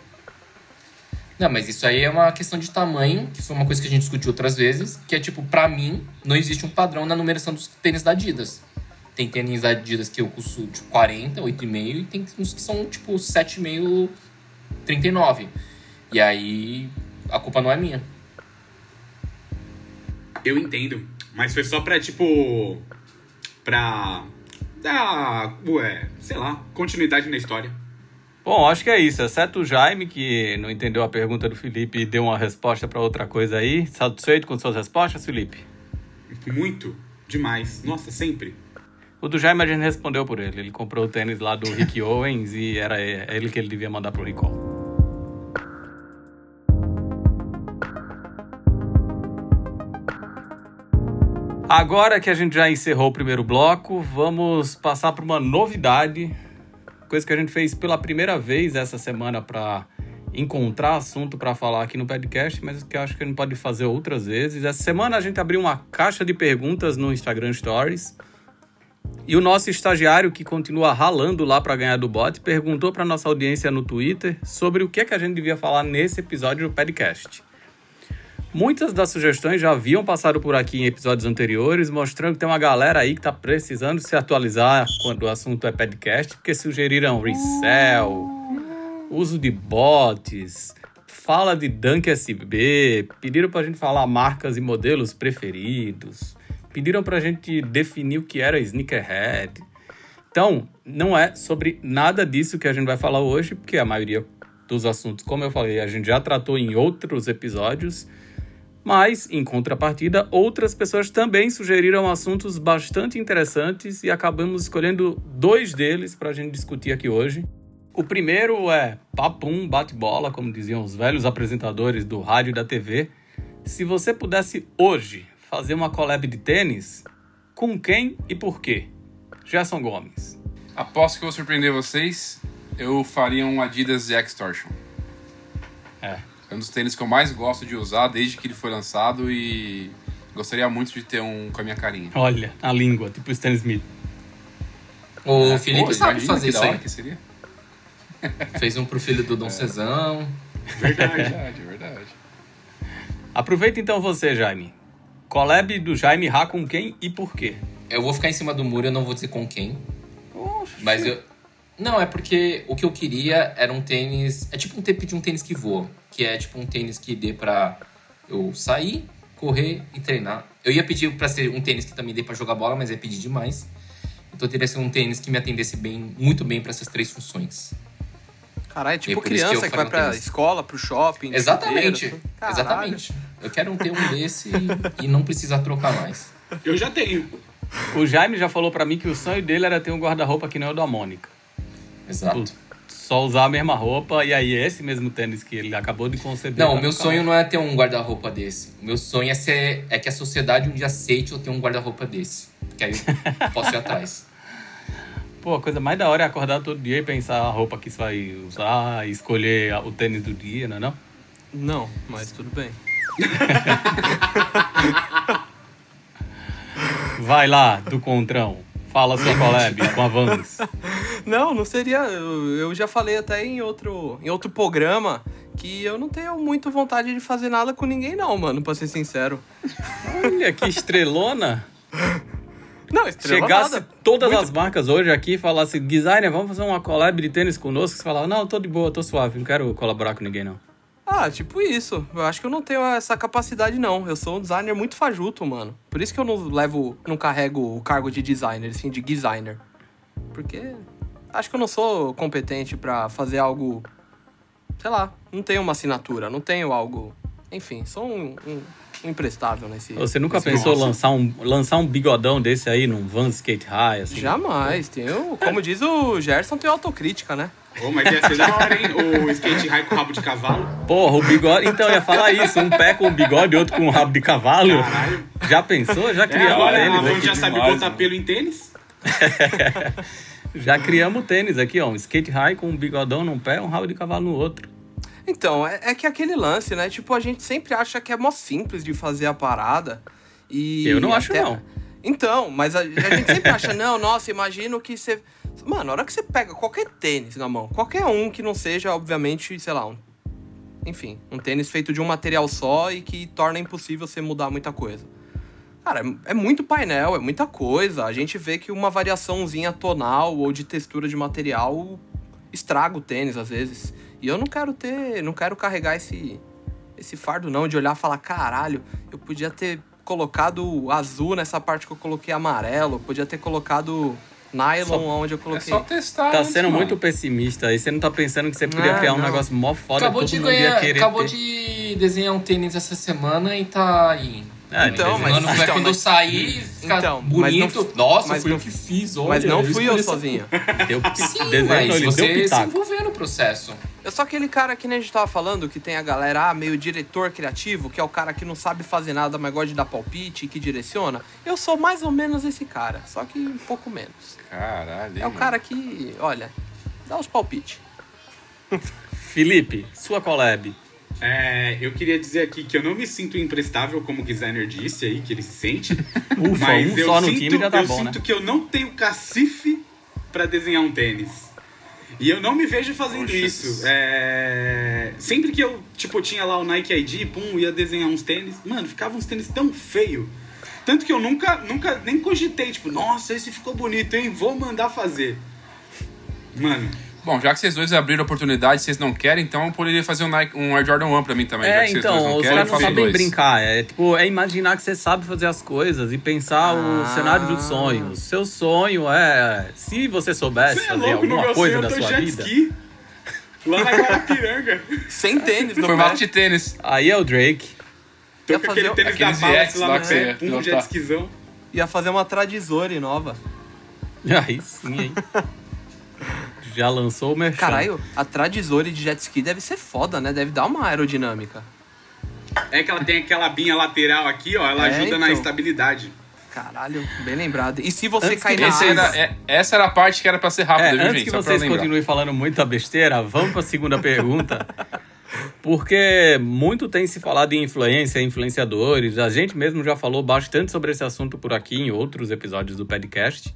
Não, mas isso aí é uma questão de tamanho, que foi uma coisa que a gente discutiu outras vezes, que é tipo, pra mim, não existe um padrão na numeração dos tênis da Adidas. Tem tênis da Adidas que eu custo tipo 40, 8,5 e tem uns que são tipo 7,5, 39. E aí a culpa não é minha. Eu entendo. Mas foi só pra, tipo. Pra. Dar. Ué, sei lá, continuidade na história. Bom, acho que é isso. Exceto o Jaime, que não entendeu a pergunta do Felipe e deu uma resposta pra outra coisa aí. Satisfeito com suas respostas, Felipe? Muito. Demais. Nossa, sempre. O do Jaime a gente respondeu por ele. Ele comprou o tênis lá do Rick (laughs) Owens e era ele que ele devia mandar pro recall. Agora que a gente já encerrou o primeiro bloco, vamos passar para uma novidade, coisa que a gente fez pela primeira vez essa semana para encontrar assunto para falar aqui no podcast, mas que acho que a gente pode fazer outras vezes. Essa semana a gente abriu uma caixa de perguntas no Instagram Stories. E o nosso estagiário, que continua ralando lá para ganhar do bot, perguntou para nossa audiência no Twitter sobre o que, é que a gente devia falar nesse episódio do podcast. Muitas das sugestões já haviam passado por aqui em episódios anteriores, mostrando que tem uma galera aí que está precisando se atualizar quando o assunto é podcast, porque sugeriram resell, uso de bots, fala de Dunk SB, pediram para a gente falar marcas e modelos preferidos, pediram para a gente definir o que era sneakerhead. Então, não é sobre nada disso que a gente vai falar hoje, porque a maioria dos assuntos, como eu falei, a gente já tratou em outros episódios. Mas, em contrapartida, outras pessoas também sugeriram assuntos bastante interessantes e acabamos escolhendo dois deles para a gente discutir aqui hoje. O primeiro é papum, bate-bola, como diziam os velhos apresentadores do rádio e da TV. Se você pudesse hoje fazer uma collab de tênis, com quem e por quê? Gerson Gomes. Aposto que eu vou surpreender vocês. Eu faria um Adidas X-Torsion. É. É um dos tênis que eu mais gosto de usar desde que ele foi lançado e gostaria muito de ter um com a minha carinha. Olha, a língua, tipo Stan Smith. O É, Felipe pô, sabe fazer isso aí. que seria. (laughs) Fez um pro filho do Dom Cezão. Verdade. (laughs) Verdade, verdade. Aproveita então você, Jaime. Collab do Jaime Rá com quem e por quê? Eu vou ficar em cima do muro, eu não vou dizer com quem. Mas eu. Não, é porque o que eu queria era um tênis. É tipo um tipo de um tênis que voa. Que é tipo um tênis que dê pra eu sair, correr e treinar. Eu ia pedir pra ser um tênis que também dê pra jogar bola, mas ia pedir demais. Então eu teria que ser um tênis que me atendesse bem, muito bem pra essas três funções. Caralho, tipo por isso que criança eu que, vai um pra tênis. escola, pro shopping. Exatamente. Exatamente. Eu quero um ter um desse e, e não precisar trocar mais. Eu já tenho. O Jaime já falou pra mim que o sonho dele era ter um guarda-roupa que nem o da Mônica. Exato. Só usar a mesma roupa e aí esse mesmo tênis que ele acabou de conceber. Não, vai o meu no sonho não é ter um guarda-roupa desse. O meu sonho é, ser, é que a sociedade um dia aceite eu ter um guarda-roupa desse. Que aí eu posso ir atrás. (laughs) Pô, a coisa mais da hora é acordar todo dia e pensar a roupa que você vai usar e escolher o tênis do dia, não é não? Não, mas tudo bem. (laughs) Vai lá, do Contrão. Fala sua collab com a Vans. Não, não seria. Eu, já falei até em outro, em outro programa que eu não tenho muito vontade de fazer nada com ninguém, não, mano, pra ser sincero. Olha que estrelona. Não, estrela Chegasse nada. todas Muito- as marcas hoje aqui e falasse, designer, vamos fazer uma collab de tênis conosco. Você falava, não, tô de boa, tô suave, não quero colaborar com ninguém, não. Ah, tipo isso. Eu acho que eu não tenho essa capacidade, não. Eu sou um designer muito fajuto, mano. Por isso que eu não levo, não carrego o cargo de designer, assim, de designer. Porque acho que eu não sou competente pra fazer algo sei lá, não tenho uma assinatura, não tenho algo. Enfim, sou um, um imprestável nesse. Você nunca nesse pensou negócio. lançar um, lançar um bigodão desse aí num Van Skate High, assim? Jamais, tenho. Como diz o Gerson, tem autocrítica, né? Ô, mas ia ser da hora, hein? O skate high com rabo de cavalo. Porra, o bigode. Então, eu ia falar isso. Um pé com bigode e outro com um rabo de cavalo. Caralho. Já pensou? Já É, criamos agora a tênis já sabe demais, botar mano. pelo em tênis. (laughs) Já criamos tênis aqui, ó. Um skate high com um bigodão num pé e um rabo de cavalo no outro. Então, é, é que aquele lance, né? Tipo, a gente sempre acha que é mó simples de fazer a parada. E Eu não acho, até- não. Então, mas a, a gente sempre acha, (laughs) não, nossa, imagino que você. Mano, na hora que você pega qualquer tênis na mão, qualquer um que não seja, obviamente, sei lá, um. Enfim, um tênis feito de um material só e que torna impossível você mudar muita coisa. Cara, é, é muito painel, é muita coisa. A gente vê que uma variaçãozinha tonal ou de textura de material estraga o tênis às vezes. E eu não quero ter, não quero carregar esse esse fardo não de olhar e falar, caralho, eu podia ter colocado azul nessa parte que eu coloquei amarelo, podia ter colocado nylon Só- onde eu É coloquei. só testar. Tá antes, sendo mano. muito pessimista aí. Você não tá pensando que você podia Ah, criar um não. negócio mó foda Acabou todo de mundo ia ganhar, querer acabou ter. de desenhar um tênis essa semana e tá aí. É, Então, mas- vai então, quando mas- sair, ficar Então, mas não bonito. fu- Nossa, mas fui não- eu que fiz, olha. Mas não fui eu escolhi essa- sozinho. (laughs) Deu, Sim, desenho, mas não, deu você se envolveu no processo. Eu sou aquele cara que nem a gente tava falando, que tem a galera, ah, meio diretor criativo, que é o cara que não sabe fazer nada, mas gosta de dar palpite, que direciona. Eu sou mais ou menos esse cara, só que um pouco menos. Caralho. É o cara que, olha, dá os palpites. Felipe, sua collab. É, eu queria dizer aqui que eu não me sinto imprestável, como o designer disse aí, que ele se sente. (laughs) Ufa, mas um eu só no sinto, time já tá eu bom, né? sinto que eu não tenho cacife pra desenhar um tênis. E eu não me vejo fazendo Poxa. isso. É, Sempre que eu, tipo, tinha lá o Nike ID, pum, ia desenhar uns tênis, mano, ficava uns tênis tão feio. Tanto que eu nunca, nunca nem cogitei, tipo, nossa, esse ficou bonito, hein? Vou mandar fazer. Mano, Bom, já que vocês dois abriram a oportunidade, vocês não querem, então eu poderia fazer um, Nike, um Air Jordan 1 pra mim também. já É, que vocês dois então, não os caras não sabem dois. brincar. É tipo, é imaginar que você sabe fazer as coisas e pensar o Ah. cenário do sonho. O seu sonho é. Se você soubesse você é fazer louco, no alguma meu coisa sonho da eu tô sua jet vida. ski. Lá na Guarapiranga. Sem tênis no Formato de tênis. Aí é o Drake. Tô Ia com fazer aquele o- tênis da EX lá lá no que pé, você pum, pilotar. jet skizão. Ia fazer uma Tradizore nova. (laughs) Aí sim, hein? Já lançou o merchan. Caralho, a Tradizore de jet ski deve ser foda, né? Deve dar uma aerodinâmica. É que ela tem aquela binha lateral aqui, ó, ela É, ajuda na então. estabilidade. Caralho, bem lembrado. E se você Antes cair na água... era, é- essa era a parte que era pra ser rápida, É, viu, antes gente? que Só pra vocês continuem falando muita besteira, vamos para a segunda pergunta. (laughs) Porque muito tem se falado em influência, influenciadores. A gente mesmo já falou bastante sobre esse assunto por aqui em outros episódios do podcast.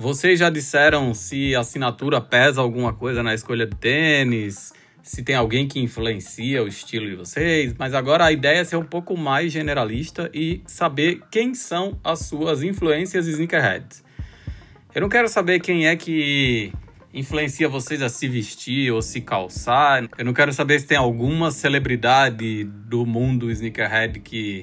Vocês já disseram se a assinatura pesa alguma coisa na escolha de tênis, se tem alguém que influencia o estilo de vocês, mas agora a ideia é ser um pouco mais generalista e saber quem são as suas influências sneakerheads. Eu não quero saber quem é que influencia vocês a se vestir ou se calçar. Eu não quero saber se tem alguma celebridade do mundo sneakerhead que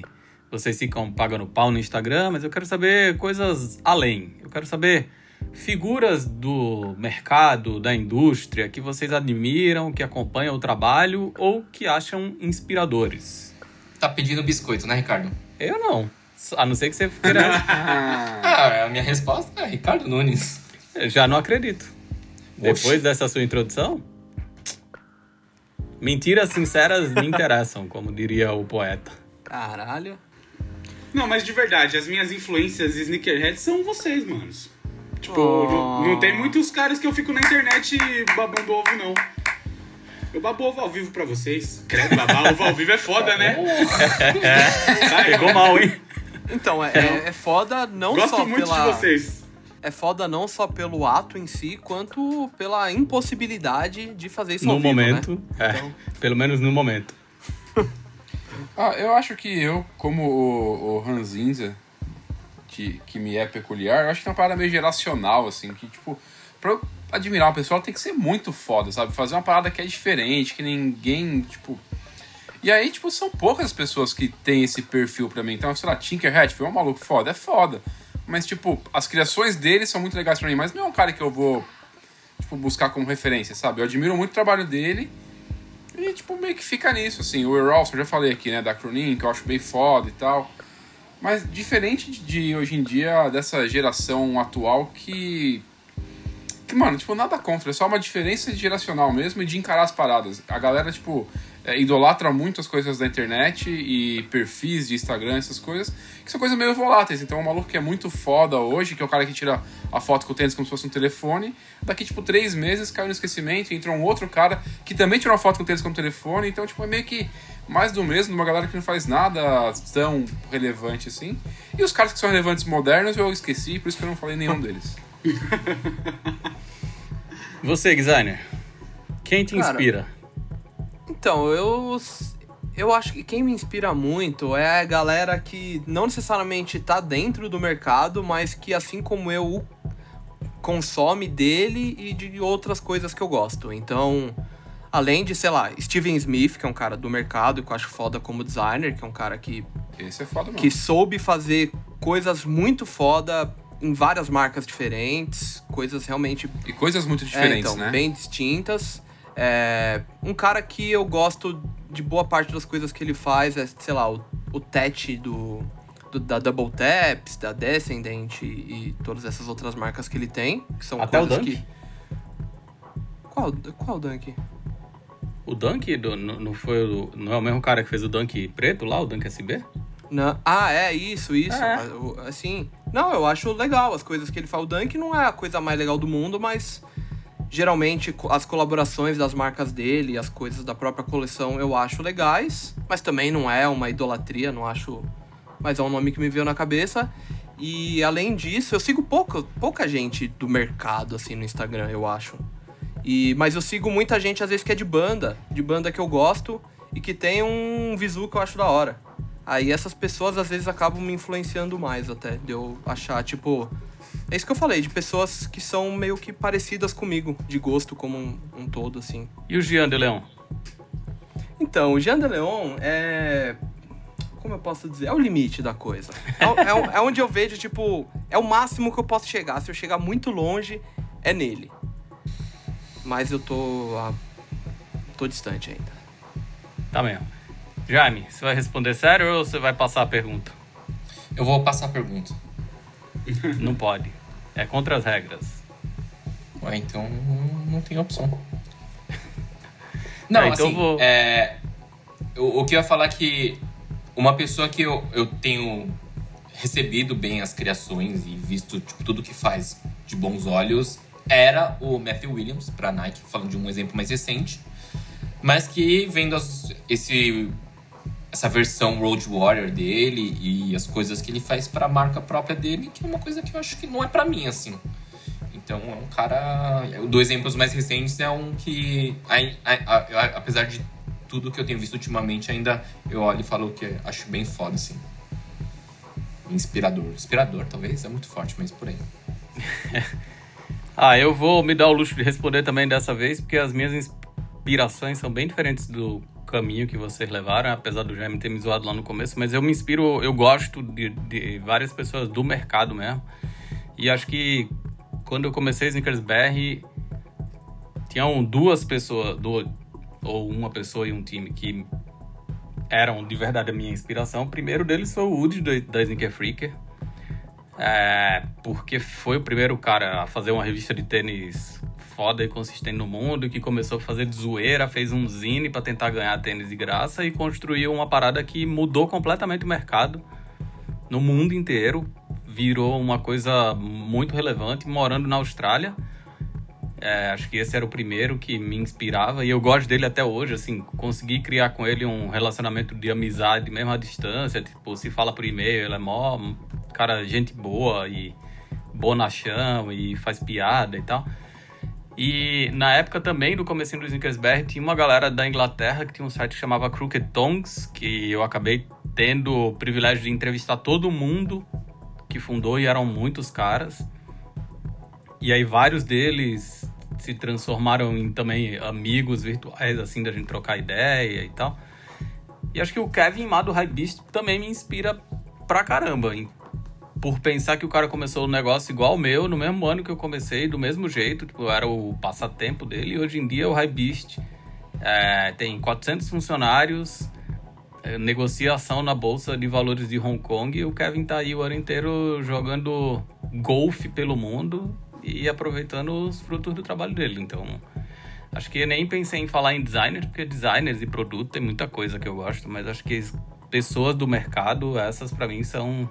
vocês ficam pagando pau no Instagram, mas eu quero saber coisas além. Eu quero saber figuras do mercado, da indústria que vocês admiram, que acompanham o trabalho ou que acham inspiradores. Tá pedindo biscoito, né, Ricardo? Eu não. A não ser que você queira. Ah, (laughs) (laughs) Ah, a minha resposta é Ricardo Nunes. Eu já não acredito. Depois dessa sua introdução, mentiras sinceras me interessam, como diria o poeta. Caralho. Não, mas de verdade, as minhas influências sneakerhead são vocês, manos. Tipo, Oh. não, não tem muitos caras que eu fico na internet babando ovo, não. Eu babo ovo ao vivo pra vocês. Credo, babar ovo ao vivo é foda, né? (laughs) Sai, Pegou mal, hein? Então, é, é, é foda não Gosto só muito pela... de vocês. É foda não só pelo ato em si, quanto pela impossibilidade de fazer isso No ao vivo, momento. né? É, Então- pelo menos no momento. Ah, eu acho que eu, como o, o Ranzinza, que, que me é peculiar, eu acho que tem uma parada meio geracional, assim, que, tipo, pra eu admirar o pessoal tem que ser muito foda, sabe? Fazer uma parada que é diferente, que ninguém, tipo... E aí, tipo, são poucas as pessoas que têm esse perfil pra mim. Então, sei lá, Tinkerhead foi um maluco foda, é foda. Mas, tipo, as criações dele são muito legais pra mim, mas não é um cara que eu vou, tipo, buscar como referência, sabe? Eu admiro muito o trabalho dele, E, tipo, meio que fica nisso, assim. O Errol, eu já falei aqui, né, da Cronin, que eu acho bem foda e tal. Mas diferente de hoje em dia, dessa geração atual que. Que, mano, tipo, nada contra, é só uma diferença geracional mesmo e de encarar as paradas. A galera, tipo, é, idolatra muito as coisas da internet e perfis de Instagram, essas coisas, que são coisas meio voláteis. Então, um maluco que é muito foda hoje, que é o cara que tira a foto com o tênis como se fosse um telefone, daqui, tipo, três meses caiu no esquecimento, entra um outro cara que também tirou uma foto com o tênis como telefone. Então, tipo, é meio que mais do mesmo, uma galera que não faz nada tão relevante assim. E os caras que são relevantes modernos eu esqueci, por isso que eu não falei nenhum deles. (laughs) Você, designer, quem te Cara, inspira? Então, eu. Eu acho que quem me inspira muito é a galera que não necessariamente tá dentro do mercado, mas que assim como eu consome dele e de outras coisas que eu gosto. Então, além de, sei lá, Steven Smith, que é um cara do mercado que eu acho foda como designer, que é um cara que Esse é foda mesmo. que soube fazer coisas muito foda em várias marcas diferentes, coisas realmente E coisas muito é, diferentes, então, né? bem distintas. É, um cara que eu gosto de boa parte das coisas que ele faz é, sei lá, o, o Tete do, do- da Double Taps, da Descendant e, e todas essas outras marcas que ele tem, que são Até o Dunk? que qual qual Dunk? O Dunk do- não, não foi o, não é o mesmo cara que fez o Dunk preto lá, o Dunk SB? Não, ah, é, isso, isso. É. Assim, não, eu acho legal as coisas que ele faz. O Dunk não é a coisa mais legal do mundo, mas geralmente as colaborações das marcas dele, as coisas da própria coleção eu acho legais, mas também não é uma idolatria, não acho. Mas é um nome que me veio na cabeça. E além disso, eu sigo pouca, pouca gente do mercado assim no Instagram, eu acho. E, mas eu sigo muita gente, às vezes, que é de banda, de banda que eu gosto e que tem um visu que eu acho da hora. Aí essas pessoas, às vezes, acabam me influenciando mais até, de eu achar, tipo... É isso que eu falei, de pessoas que são meio que parecidas comigo, de gosto como um, um todo, assim. E o Jean de Leon? Então, o Jean de Leon é... Como eu posso dizer? É o limite da coisa. É, é- é onde eu vejo, tipo... É o máximo que eu posso chegar. Se eu chegar muito longe, é nele. Mas eu tô... ah, tô distante ainda. Tá mesmo. Jaime, você vai responder sério ou você vai passar a pergunta? Eu vou passar a pergunta. Não pode. É contra as regras. Ué, então não tem opção. (laughs) Não, É, então assim, vou- é, o, o que eu ia falar é que uma pessoa que eu, eu tenho recebido bem as criações e visto tipo, tudo que faz de bons olhos era o Matthew Williams pra Nike, falando de um exemplo mais recente, mas que vendo as- esse essa versão Road Warrior dele e as coisas que ele faz pra marca própria dele, que é uma coisa que eu acho que não é pra mim assim. Então é um cara. Dois exemplos mais recentes é um que, a- apesar de tudo que eu tenho visto ultimamente, ainda eu olho e falo que acho bem foda, assim. Inspirador. Inspirador, talvez, é muito forte, mas por aí. (laughs) Ah, eu vou me dar o luxo de responder também dessa vez, porque as minhas inspirações são bem diferentes do caminho que vocês levaram, apesar do Jaime ter me zoado lá no começo, mas eu me inspiro, eu gosto de, de várias pessoas do mercado mesmo. E acho que quando eu comecei Snickers BR, tinham duas pessoas, do, ou uma pessoa e um time que eram de verdade a minha inspiração. O primeiro deles foi o Woody da Sneaker Freaker. É, porque foi o primeiro cara a fazer uma revista de tênis foda e consistente no mundo, que começou a fazer de zoeira, fez um zine para tentar ganhar tênis de graça e construiu uma parada que mudou completamente o mercado no mundo inteiro, virou uma coisa muito relevante, morando na Austrália. É, acho que esse era o primeiro que me inspirava e eu gosto dele até hoje, assim, consegui criar com ele um relacionamento de amizade mesmo à distância, tipo, se fala por e-mail, ele é mó, cara, gente boa e bonachão e faz piada e tal. E na época também do comecinho do Snickers BR, tinha uma galera da Inglaterra que tinha um site que chamava Crooked Tongues, que eu acabei tendo o privilégio de entrevistar todo mundo que fundou e eram muitos caras. E aí vários deles se transformaram em também amigos virtuais, assim, da gente trocar ideia e tal. E acho que o Kevin Má do Hypebeast também me inspira pra caramba? Por pensar que o cara começou o negócio igual o meu, no mesmo ano que eu comecei, do mesmo jeito, tipo, era o passatempo dele, e hoje em dia o Hypebeast É, tem 400 funcionários, é, negociação na Bolsa de Valores de Hong Kong e o Kevin tá aí o ano inteiro jogando golfe pelo mundo e aproveitando os frutos do trabalho dele. Então, acho que eu nem pensei em falar em designers, porque designers e produto tem muita coisa que eu gosto, mas acho que pessoas do mercado, essas para mim são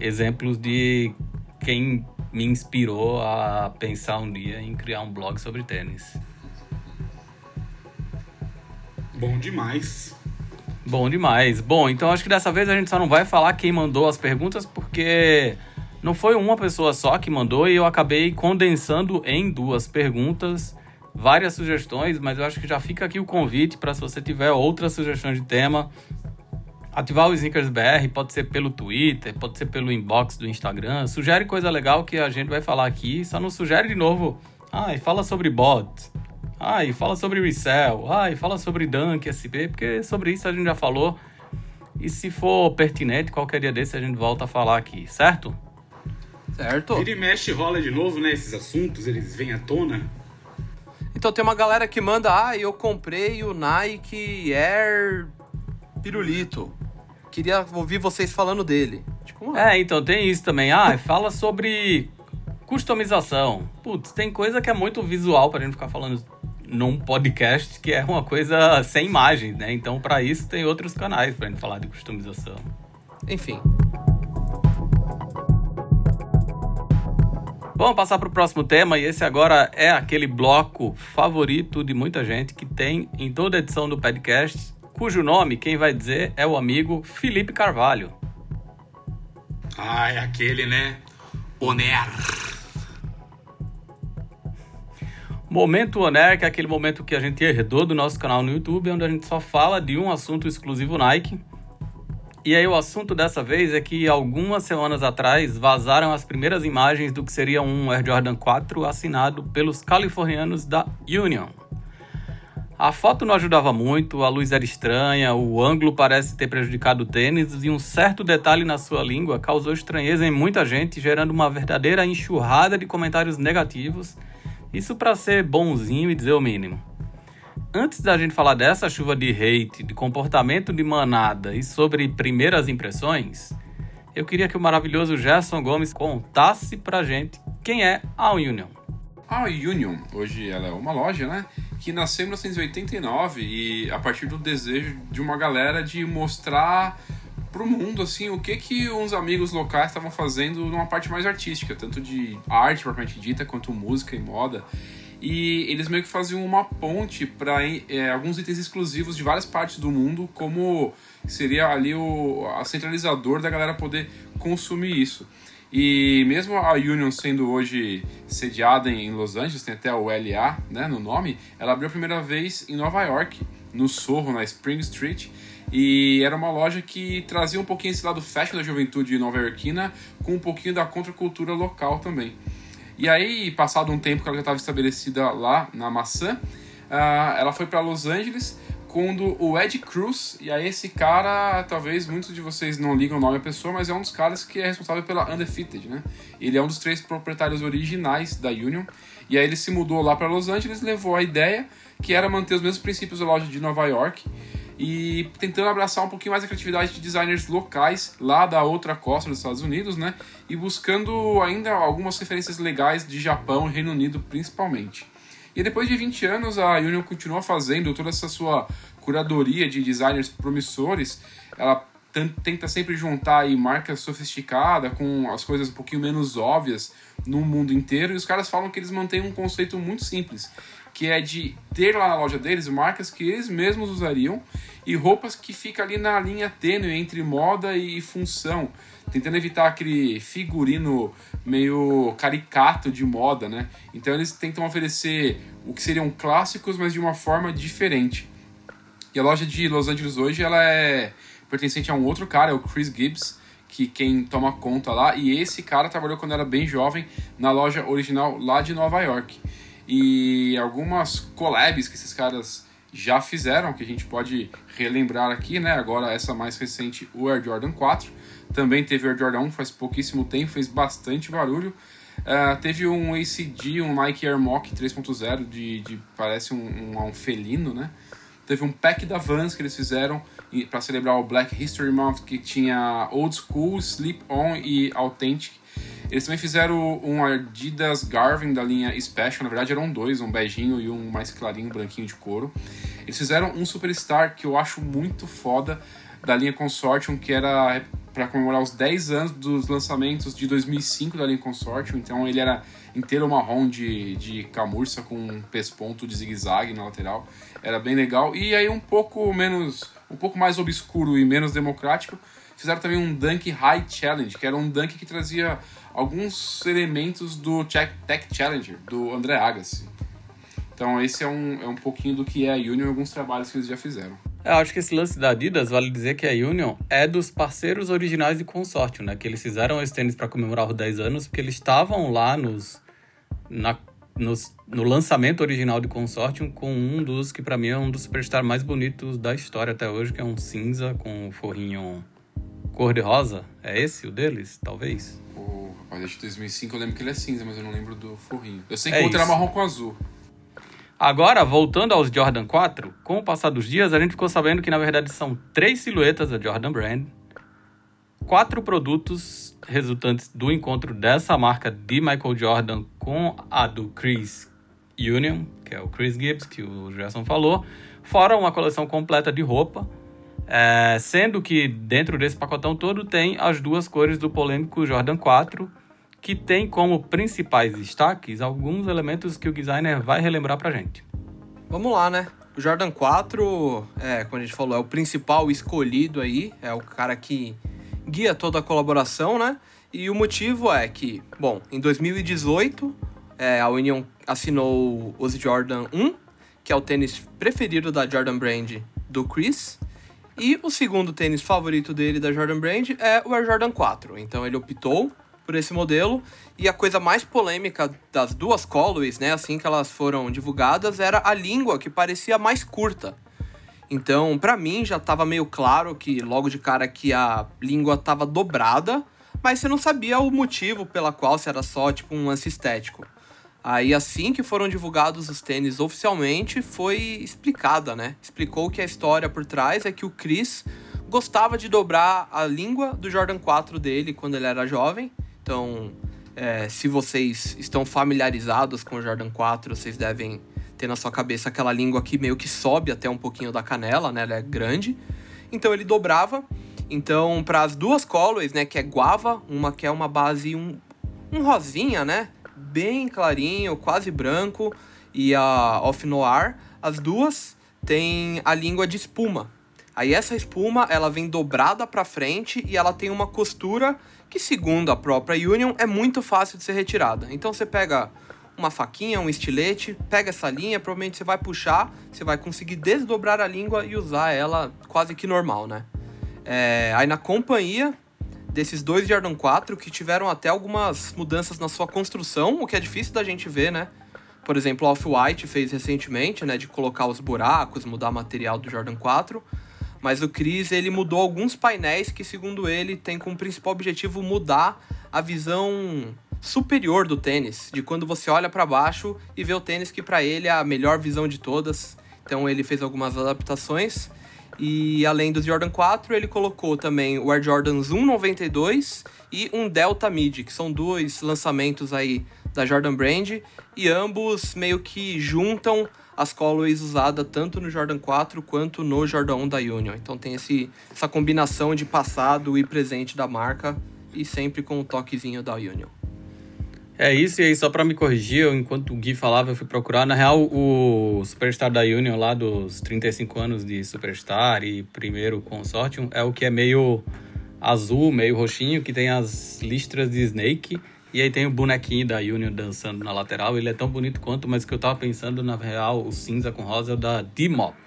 exemplos de quem me inspirou a pensar um dia em criar um blog sobre tênis. Bom demais. Bom demais. Bom, então acho que dessa vez a gente só não vai falar quem mandou as perguntas, porque não foi uma pessoa só que mandou e eu acabei condensando em duas perguntas várias sugestões, mas eu acho que já fica aqui o convite para se você tiver outras sugestões de tema, ativar o Snickers BR, pode ser pelo Twitter, pode ser pelo inbox do Instagram. Sugere coisa legal que a gente vai falar aqui, só não sugere de novo. Ah, e fala sobre bot. Ah, e fala sobre resell. Ah, e fala sobre Dunk SB, porque sobre isso a gente já falou. E se for pertinente, qualquer dia desse a gente volta a falar aqui, certo? Certo. Vira e mexe rola de novo, né? Esses assuntos, eles vêm à tona. Então tem uma galera que manda, ah, eu comprei o Nike Air Pirulito. Queria ouvir vocês falando dele. Tipo, É, então tem isso também. Ah, fala sobre customização. Putz, tem coisa que é muito visual pra gente ficar falando num podcast que é uma coisa sem imagens, né? Então, pra isso tem outros canais pra gente falar de customização. enfim. Vamos passar para o próximo tema e esse agora é aquele bloco favorito de muita gente que tem em toda edição do podcast, cujo nome, quem vai dizer, é o amigo Felipe Carvalho. Ah, é aquele, né? Oner. Momento Oner, que é aquele momento que a gente herdou do nosso canal no YouTube, onde a gente só fala de um assunto exclusivo Nike. E aí o assunto dessa vez é que algumas semanas atrás vazaram as primeiras imagens do que seria um Air Jordan 4 assinado pelos californianos da Union. A foto não ajudava muito, a luz era estranha, o ângulo parece ter prejudicado o tênis e um certo detalhe na sua língua causou estranheza em muita gente, gerando uma verdadeira enxurrada de comentários negativos. Isso para ser bonzinho e dizer o mínimo. Antes da gente falar dessa chuva de hate, de comportamento de manada e sobre primeiras impressões, eu queria que o maravilhoso Gerson Gomes contasse pra gente quem é a Union. A Union, hoje ela é uma loja, né? Que nasceu em 1989 e a partir do desejo de uma galera de mostrar pro mundo, assim, o que que uns amigos locais estavam fazendo numa parte mais artística, tanto de arte propriamente dita, quanto música e moda. E eles meio que faziam uma ponte para é, alguns itens exclusivos de várias partes do mundo, como seria ali o a centralizador da galera poder consumir isso. E mesmo a Union sendo hoje sediada em Los Angeles, tem até o LA né, no nome, ela abriu a primeira vez em Nova York, no Sorro, na Spring Street, e era uma loja que trazia um pouquinho esse lado fashion da juventude nova-iorquina com um pouquinho da contracultura local também. E aí, passado um tempo que ela já estava estabelecida lá na Maçã, uh, ela foi para Los Angeles quando o Ed Cruz, e aí esse cara, talvez muitos de vocês não ligam o nome à pessoa, mas é um dos caras que é responsável pela Undefeated, né? Ele é um dos três proprietários originais da Union, e aí ele se mudou lá para Los Angeles, levou a ideia que era manter os mesmos princípios da loja de Nova York, e tentando abraçar um pouquinho mais a criatividade de designers locais lá da outra costa dos Estados Unidos, né? E buscando ainda algumas referências legais de Japão e Reino Unido principalmente. E depois de 20 anos, a Union continua fazendo toda essa sua curadoria de designers promissores. Ela tenta sempre juntar aí marca sofisticada com as coisas um pouquinho menos óbvias no mundo inteiro. E os caras falam que eles mantêm um conceito muito simples, que é de ter lá na loja deles marcas que eles mesmos usariam e roupas que ficam ali na linha tênue entre moda e função, tentando evitar aquele figurino meio caricato de moda, né? Então eles tentam oferecer o que seriam clássicos, mas de uma forma diferente. E a loja de Los Angeles hoje ela é pertencente a um outro cara, é o Chris Gibbs, que quem toma conta lá, e esse cara trabalhou quando era bem jovem na loja original lá de Nova York. E algumas collabs que esses caras já fizeram, que a gente pode relembrar aqui, né? Agora essa mais recente, o Air Jordan 4. Também teve o Air Jordan 1 faz pouquíssimo tempo, fez bastante barulho. Uh, teve um ACG, um Nike Air Mock 3.0, de, de parece um, um, um felino, né? Teve um pack da Vans que eles fizeram para celebrar o Black History Month, que tinha Old School, Sleep On e Authentic. Eles também fizeram um Adidas Garvin da linha Special, na verdade eram dois, um beijinho e um mais clarinho, branquinho de couro. Eles fizeram um Superstar que eu acho muito foda, da linha Consortium, que era para comemorar os 10 anos dos lançamentos de 2005 da linha Consortium, então ele era inteiro marrom de, de camurça com um pesponto de zigue-zague na lateral, era bem legal. E aí um pouco menos, um pouco mais obscuro e menos democrático, fizeram também um Dunk High Challenge, que era um dunk que trazia alguns elementos do Tech Challenger, do André Agassi. Então esse é um, é um pouquinho do que é a Union e alguns trabalhos que eles já fizeram. Eu acho que esse lance da Adidas, vale dizer que a Union é dos parceiros originais de consórcio, né? Que eles fizeram esse tênis para comemorar os 10 anos, porque eles estavam lá nos, na, nos, no lançamento original de consórcio com um dos que para mim é um dos superstars mais bonitos da história até hoje, que é um cinza com um forrinho cor-de-rosa. É esse o deles, talvez? O, olha, de 2005 eu lembro que ele é cinza, mas eu não lembro do forrinho. Eu sei que é o outro era marrom com azul. Agora, voltando aos Jordan 4, com o passar dos dias, a gente ficou sabendo que na verdade são três silhuetas da Jordan Brand, quatro produtos resultantes do encontro dessa marca de Michael Jordan com a do Chris Union, que é o Chris Gibbs, que o Gerson falou, fora uma coleção completa de roupa, é, sendo que dentro desse pacotão todo tem as duas cores do polêmico Jordan 4 que tem como principais destaques alguns elementos que o designer vai relembrar pra gente. Vamos lá, né? O Jordan 4, é, como a gente falou, é o principal escolhido aí, é o cara que guia toda a colaboração, né? E o motivo é que, bom, em 2018, é, a Union assinou os Jordan 1, que é o tênis preferido da Jordan Brand do Chris. E o segundo tênis favorito dele da Jordan Brand é o Air Jordan 4. Então ele optou por esse modelo. E a coisa mais polêmica das duas colorways, né, assim que elas foram divulgadas, era a língua que parecia mais curta. Então, para mim já estava meio claro que logo de cara que a língua estava dobrada, mas você não sabia o motivo pela qual se era só tipo um lance estético. Aí assim que foram divulgados os tênis oficialmente, foi explicada, né? Explicou que a história por trás é que o Chris gostava de dobrar a língua do Jordan 4 dele quando ele era jovem então, é, se vocês estão familiarizados com o Jordan 4, vocês devem ter na sua cabeça aquela língua que meio que sobe até um pouquinho da canela, né? Ela é grande. Então ele dobrava. Então, para as duas colorways, né, que é guava, uma que é uma base um, um rosinha, né, bem clarinho, quase branco, e a Off Noir, as duas têm a língua de espuma. Aí essa espuma, ela vem dobrada para frente e ela tem uma costura que segundo a própria Union é muito fácil de ser retirada. Então você pega uma faquinha, um estilete, pega essa linha, provavelmente você vai puxar, você vai conseguir desdobrar a língua e usar ela quase que normal, né? É, aí na companhia desses dois Jordan 4 que tiveram até algumas mudanças na sua construção, o que é difícil da gente ver, né? Por exemplo, o Off-White fez recentemente, né, de colocar os buracos, mudar o material do Jordan 4. Mas o Chris, ele mudou alguns painéis que, segundo ele, tem como principal objetivo mudar a visão superior do tênis, de quando você olha para baixo e vê o tênis que para ele é a melhor visão de todas. Então ele fez algumas adaptações e além do Jordan 4, ele colocou também o Air Jordans 192 e um Delta Mid, que são dois lançamentos aí da Jordan Brand e ambos meio que juntam as colorways usadas tanto no Jordan 4 quanto no Jordan 1 da Union. Então tem esse, essa combinação de passado e presente da marca e sempre com o um toquezinho da Union. É isso, e aí só para me corrigir, eu, enquanto o Gui falava, eu fui procurar. Na real, o Superstar da Union, lá dos 35 anos de Superstar e primeiro Consortium, é o que é meio azul, meio roxinho, que tem as listras de Snake e aí tem o bonequinho da Union dançando na lateral. Ele é tão bonito quanto, mas o que eu tava pensando, na real, o cinza com rosa é o da D-Mop.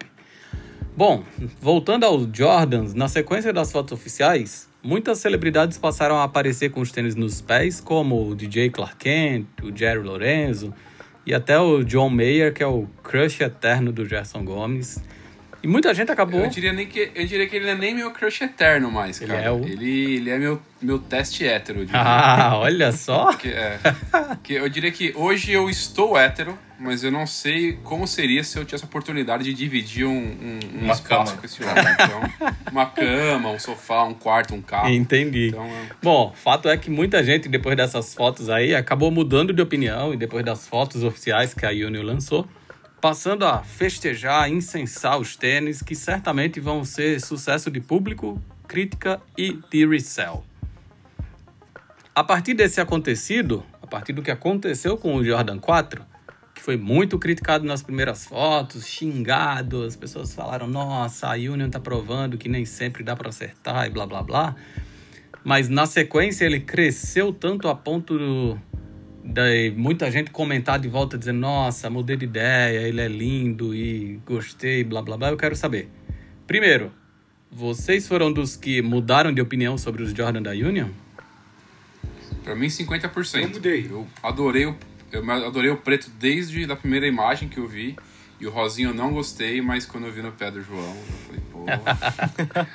Bom, voltando aos Jordans, na sequência das fotos oficiais, muitas celebridades passaram a aparecer com os tênis nos pés, como o DJ Clark Kent, o Jerry Lorenzo e até o John Mayer, que é o crush eterno do Gerson Gomes. E muita gente acabou. Eu diria, nem que, eu diria que ele não é nem meu crush eterno mais, Ele cara. é o- ele, ele é meu, meu teste hétero. eu diria. Ah, olha só. Que, é, que eu diria que hoje eu estou hétero, mas eu não sei como seria se eu tivesse a oportunidade de dividir um, um, um Uma espaço cama. com esse homem. Então, uma cama, um sofá, um quarto, um carro. Entendi. Então, é- Bom, fato é que muita gente, depois dessas fotos aí, acabou mudando de opinião e depois das fotos oficiais que a Union lançou, passando a festejar, incensar os tênis que certamente vão ser sucesso de público, crítica e de resell. A partir desse acontecido, a partir do que aconteceu com o Jordan 4, que foi muito criticado nas primeiras fotos, xingado, as pessoas falaram: "Nossa, a Union tá provando que nem sempre dá para acertar" e blá blá blá. Mas na sequência ele cresceu tanto a ponto de muita gente comentar de volta dizendo: Nossa, mudei de ideia, ele é lindo e gostei, blá blá blá. Eu quero saber. Primeiro, vocês foram dos que mudaram de opinião sobre os Jordan da Union? pra mim, 50%. Eu mudei. Eu adorei o, eu adorei o preto desde a primeira imagem que eu vi. E o rosinho eu não gostei, mas quando eu vi no pé do João, eu falei, pô. (laughs)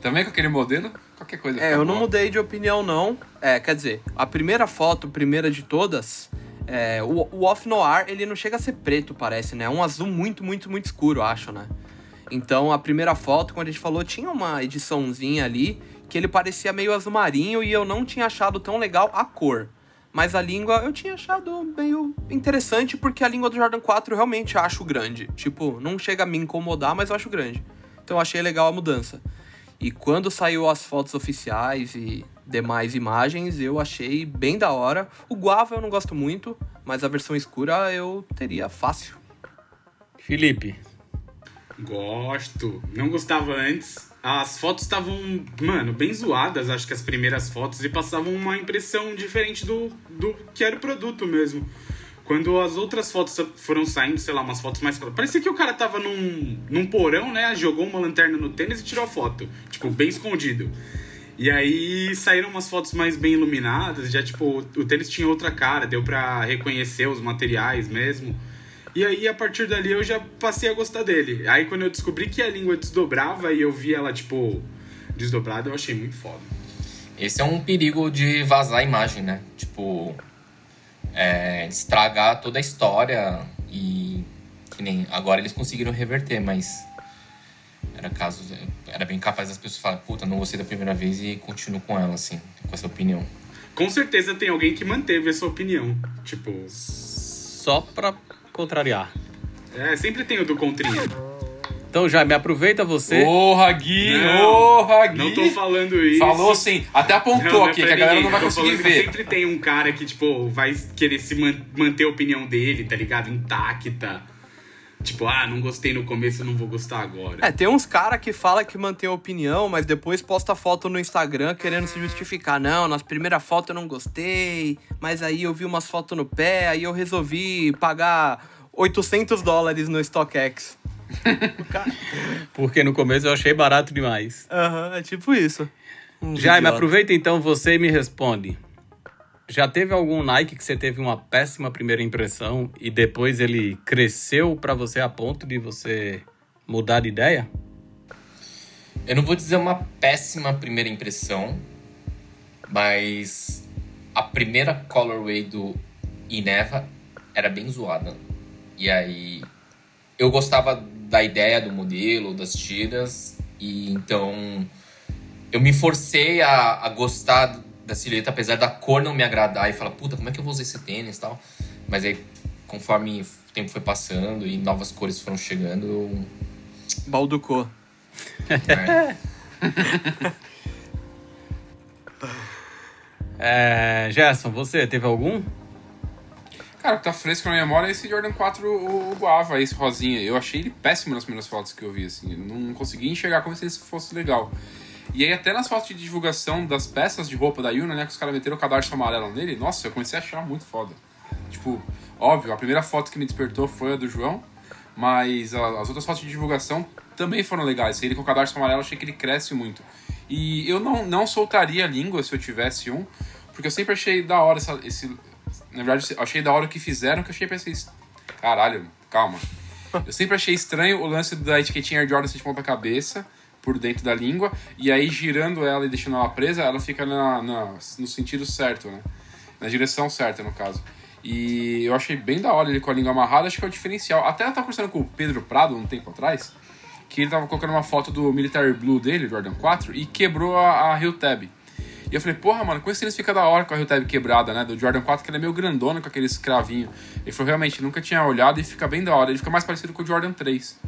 Também com aquele modelo, qualquer coisa. É, eu não mudei de opinião, não. É, quer dizer, a primeira foto, primeira de todas, é, o, o Off Noir, ele não chega a ser preto, parece, né? É um azul muito, muito, muito escuro, acho, né? Então, a primeira foto, quando a gente falou, tinha uma ediçãozinha ali que ele parecia meio azul marinho e eu não tinha achado tão legal a cor. Mas a língua eu tinha achado meio interessante porque a língua do Jordan 4 eu realmente acho grande. Tipo, não chega a me incomodar, mas eu acho grande. Então eu achei legal a mudança. E quando saiu as fotos oficiais e demais imagens, eu achei bem da hora. O Guava eu não gosto muito, mas a versão escura eu teria fácil. Felipe, Gosto. Não gostava antes. As fotos estavam, mano, bem zoadas, acho que as primeiras fotos, e passavam uma impressão diferente do, do que era o produto mesmo. Quando as outras fotos foram saindo, sei lá, umas fotos mais. Parecia que o cara tava num, num porão, né? Jogou uma lanterna no tênis e tirou a foto. Tipo, bem escondido. E aí saíram umas fotos mais bem iluminadas, já tipo, o tênis tinha outra cara, deu pra reconhecer os materiais mesmo. E aí, a partir dali, eu já passei a gostar dele. Aí, quando eu descobri que a língua desdobrava e eu vi ela, tipo, desdobrada, eu achei muito foda. Esse é um perigo de vazar a imagem, né? Tipo, é, estragar toda a história e que nem agora eles conseguiram reverter, mas era caso era bem capaz das pessoas falarem, puta, não gostei da primeira vez e continuo com ela assim, com essa opinião. Com certeza tem alguém que manteve essa opinião. Tipo, só pra contrariar. é, sempre tem o do Contrinha. Então, já me aproveita você. Porra, Gui! Não, Porra, Gui! Não tô falando isso. Falou sim, até apontou Não, não é aqui, que a galera ninguém. não vai conseguir ver. Sempre tem um cara que, tipo, vai querer se man- manter a opinião dele, tá ligado? Intacta. Tipo, ah, não gostei no começo, eu não vou gostar agora. É, tem uns cara que fala que mantém a opinião, mas depois posta foto no Instagram querendo se justificar. Não, nas primeiras fotos eu não gostei, mas aí eu vi umas fotos no pé, aí eu resolvi pagar 800 dólares no StockX. (laughs) Porque no começo eu achei barato demais. Aham, é tipo isso. Uns Jaime, idiota. aproveita então você e me responde. Já teve algum Nike que você teve uma péssima primeira impressão e depois ele cresceu pra você a ponto de você mudar de ideia? Eu não vou dizer uma péssima primeira impressão, mas a primeira colorway do Ineva era bem zoada. E aí eu gostava da ideia do modelo, das tiras, e então eu me forcei a, a gostar da silhueta, apesar da cor não me agradar, e falar, puta, como é que eu vou usar esse tênis e tal. Mas aí, conforme o tempo foi passando e novas cores foram chegando, eu, Balducou. é, (laughs) É, Gerson, você teve algum? Cara, que tá fresco na memória é esse Jordan 4, o, o Guava, esse rosinha. Eu achei ele péssimo nas primeiras fotos que eu vi, assim. Eu não consegui enxergar como se ele fosse legal. E aí, até nas fotos de divulgação das peças de roupa da Yuna, né, que os caras meteram o cadarço amarelo nele, nossa, eu comecei a achar muito foda. Tipo, óbvio, a primeira foto que me despertou foi a do João, mas a- as outras fotos de divulgação também foram legais. Ele com o cadarço amarelo, achei que ele cresce muito. E eu não, não soltaria a língua se eu tivesse um, porque eu sempre achei da hora essa- esse. Na verdade, eu achei da hora o que fizeram, que eu achei pensei, caralho, calma. Eu sempre achei estranho o lance da etiquetinha Air Jordan de ponta cabeça, por dentro da língua, e aí girando ela e deixando ela presa, ela fica na, na- no sentido certo, né? Na direção certa, no caso. E eu achei bem da hora ele com a língua amarrada, acho que é o diferencial. Até eu tava conversando com o Pedro Prado um tempo atrás, que ele tava colocando uma foto do Military Blue dele, Jordan 4, e quebrou a, a Heel Tab. E eu falei, porra, mano, com esse tênis fica da hora com a Heel Tab quebrada, né? Do Jordan 4, que ele é meio grandona com aquele escravinho. Ele falou, realmente, nunca tinha olhado e fica bem da hora. Ele fica mais parecido com o Jordan 3.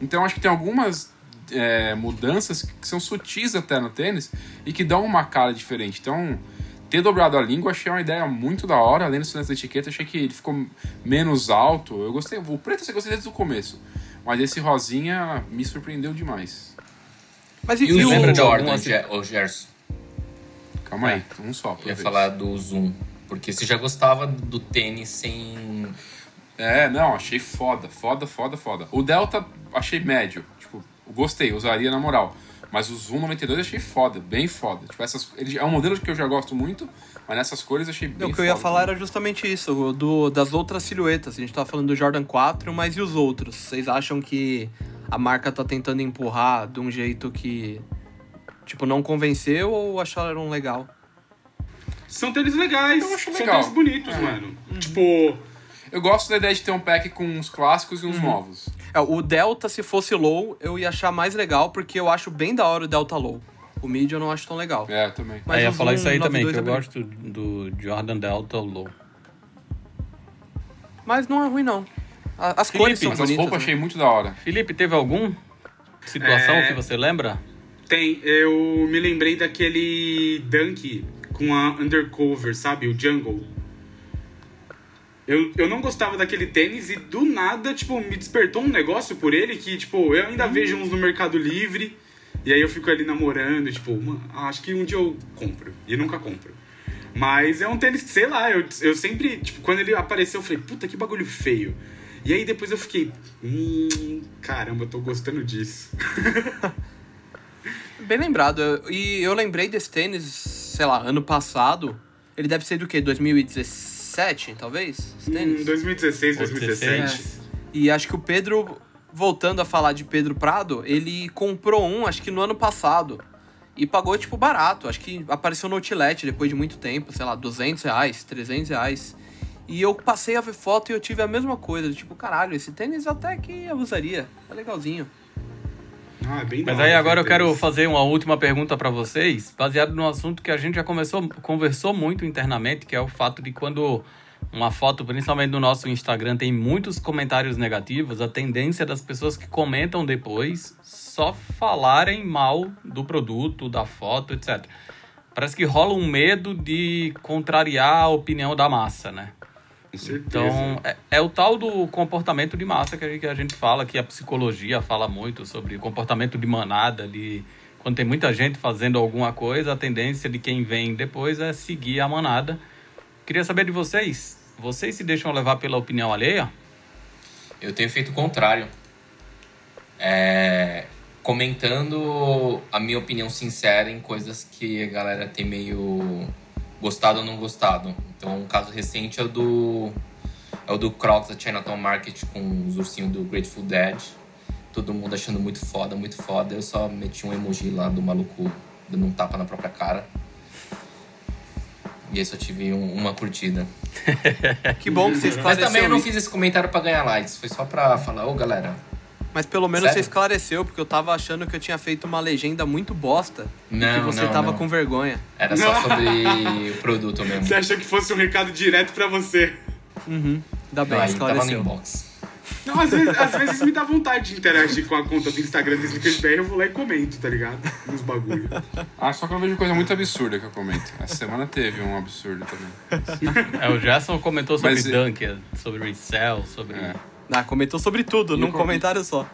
Então acho que tem algumas é, mudanças que são sutis até no tênis e que dão uma cara diferente. Então, ter dobrado a língua achei uma ideia muito da hora. Além do lance da etiqueta, achei que ele ficou menos alto. Eu gostei. O preto eu gostei desde o começo. Mas esse rosinha me surpreendeu demais. Mas e, E o lembra de Jordan, algum, assim? Ô Gerson? Calma aí, um só. por Eu ia vez. falar do Zoom. Porque você já gostava do tênis sem. É, não, achei foda, foda, foda, foda. O Delta achei médio, tipo, gostei, usaria na moral. Mas o Zoom 92 eu achei foda, bem foda. Tipo, essas, ele é um modelo que eu já gosto muito, mas nessas cores eu achei bem o que eu ia foda falar também. era justamente isso, do, das outras silhuetas. A gente tava falando do Jordan 4, mas e os outros? Vocês acham que a marca tá tentando empurrar de um jeito que, tipo, não convenceu ou acharam legal? São tênis legais, Eu acho são legal. tênis bonitos, É. mano. Tipo, Eu gosto da ideia de ter um pack com uns clássicos e uns novos. É, o Delta, se fosse low, eu ia achar mais legal, porque eu acho bem da hora o Delta low. O mid eu não acho tão legal. É, também. Mas Aí ia o falar isso aí também, que 92 eu é gosto do Jordan Delta Low. Mas não é ruim, não. As Felipe, cores são Mas as bonitas. roupas né? achei muito da hora. Felipe, teve algum situação É. que você lembra? Tem. Eu me lembrei daquele Dunk com a undercover, sabe? O Jungle. Eu, eu não gostava daquele tênis e do nada, tipo, me despertou um negócio por ele que, tipo, eu ainda vejo uns no Mercado Livre. E aí eu fico ali namorando, tipo, mano, acho que um dia eu compro. E nunca compro. Mas é um tênis sei lá, eu, eu sempre, tipo, quando ele apareceu, eu falei, puta, que bagulho feio. E aí depois eu fiquei, hum, caramba, eu tô gostando disso. (laughs) Bem lembrado. E eu lembrei desse tênis, sei lá, ano passado. Ele deve ser do quê? 2017, talvez? Esse Hum, tênis? 2016, Ou 2017. 16. E acho que o Pedro, voltando a falar de Pedro Prado, ele comprou um, acho que no ano passado. E pagou, tipo, barato. Acho que apareceu no Outlet depois de muito tempo, sei lá, 200 reais, 300 reais. E eu passei a ver foto e eu tive a mesma coisa. Tipo, caralho, esse tênis até que eu usaria. É legalzinho. Ah, é bem Mas aí agora eu quero fazer uma última pergunta para vocês, baseado no assunto que a gente já começou, conversou muito internamente, que é o fato de quando uma foto, principalmente no nosso Instagram, tem muitos comentários negativos, a tendência das pessoas que comentam depois só falarem mal do produto, da foto, etc. Parece que rola um medo de contrariar a opinião da massa, né? Então, é, é o tal do comportamento de massa que a, que a gente fala, que a psicologia fala muito sobre comportamento de manada, de quando tem muita gente fazendo alguma coisa, a tendência de quem vem depois é seguir a manada. Queria saber de vocês, vocês se deixam levar pela opinião alheia? Eu tenho feito o contrário. É, comentando a minha opinião sincera em coisas que a galera tem meio gostado ou não gostado. Então, um caso recente é o do é o do Crocs da Chinatown Market com os ursinhos do Grateful Dead. Todo mundo achando muito foda, muito foda. Eu só meti um emoji lá do maluco dando um tapa na própria cara. E aí só tive um- uma curtida. (laughs) Que bom que você Mas também eu não fiz esse comentário pra ganhar likes. Foi só pra falar, ô galera, Mas pelo menos Sério? você esclareceu, porque eu tava achando que eu tinha feito uma legenda muito bosta. e que Não, você não, tava não. com vergonha. Era só sobre o produto mesmo. Você achou que fosse um recado direto pra você? Uhum. Ainda bem, Não, aí tava no esclareceu. inbox. Não, às vezes, às vezes me dá vontade de interagir com a conta do Instagram do SneakersBR, eu vou lá e comento, tá ligado? Nos bagulho. Ah, só que eu vejo coisa muito absurda que eu comento. Essa semana teve um absurdo também. É, o Gerson comentou sobre Mas, Dunker, sobre resell, sobre... É. Ah, comentou sobre tudo, num com- comentário só.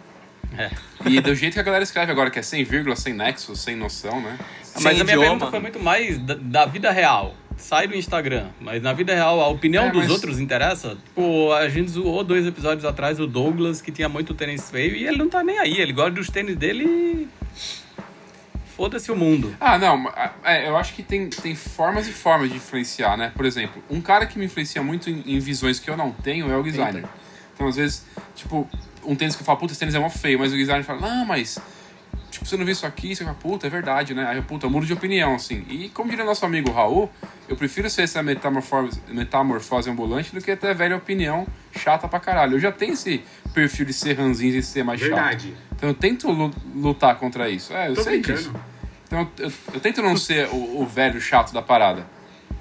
É. E do jeito que a galera escreve agora, que é sem vírgula, sem nexo, sem noção, né? Mas Sem a minha idioma. pergunta foi muito mais da, da vida real. Sai do Instagram, mas na vida real a opinião É, dos mas- outros interessa. Pô, a gente zoou dois episódios atrás o Douglas, que tinha muito tênis feio, e ele não tá nem aí. Ele gosta dos tênis dele e. Foda-se o mundo. Ah, não, é, eu acho que tem, tem formas e formas de influenciar, né? Por exemplo, um cara que me influencia muito em, em visões que eu não tenho é o designer. Então, às vezes, tipo, um tênis que eu falo, puta, esse tênis é mó feio, mas o designer fala, não, mas. Tipo, você não viu isso aqui, você fala, puta, é verdade, né? Aí puta, eu mudo de opinião, assim. E como diria nosso amigo Raul, eu prefiro ser essa metamorfose, metamorfose ambulante do que ter velha opinião chata pra caralho. Eu já tenho esse perfil de ser ranzinho e ser mais Verdade. chato. Então eu tento lu- lutar contra isso. É, eu Tô sei brincando. disso. Então eu, eu- eu tento não ser o, o velho chato da parada.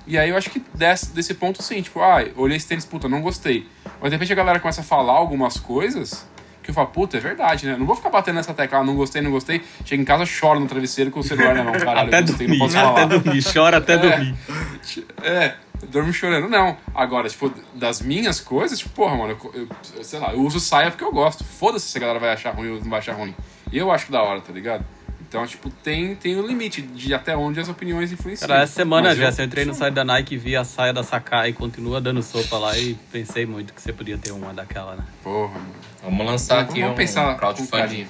E aí eu acho que desse, desse ponto sim, tipo, ah, olhei esse tênis, puta, não gostei. Mas de repente a galera começa a falar algumas coisas que eu falo, puta, é verdade, né? Eu não vou ficar batendo nessa tecla, ah, não gostei, não gostei. Chega em casa, choro no travesseiro com o celular na mão, (laughs) caralho, Até eu gostei, dormir, não posso até falar. dormir, chora até É. dormir. É, dorme chorando, não. Agora, tipo, das minhas coisas, tipo, porra, mano, eu, eu- sei lá, eu uso saia porque eu gosto. Foda-se se a galera vai achar ruim ou não vai achar ruim. Eu acho da hora, tá ligado? Então, tipo, tem, tem um limite de até onde as opiniões influenciam. Cara, essa semana, Mas eu- Jess, eu entrei no site da Nike, vi a saia da Sakai e continua dando sopa lá e pensei muito que você podia ter uma daquela, né? Porra, mano. Vamos lançar aqui Vamos um pensar crowdfunding.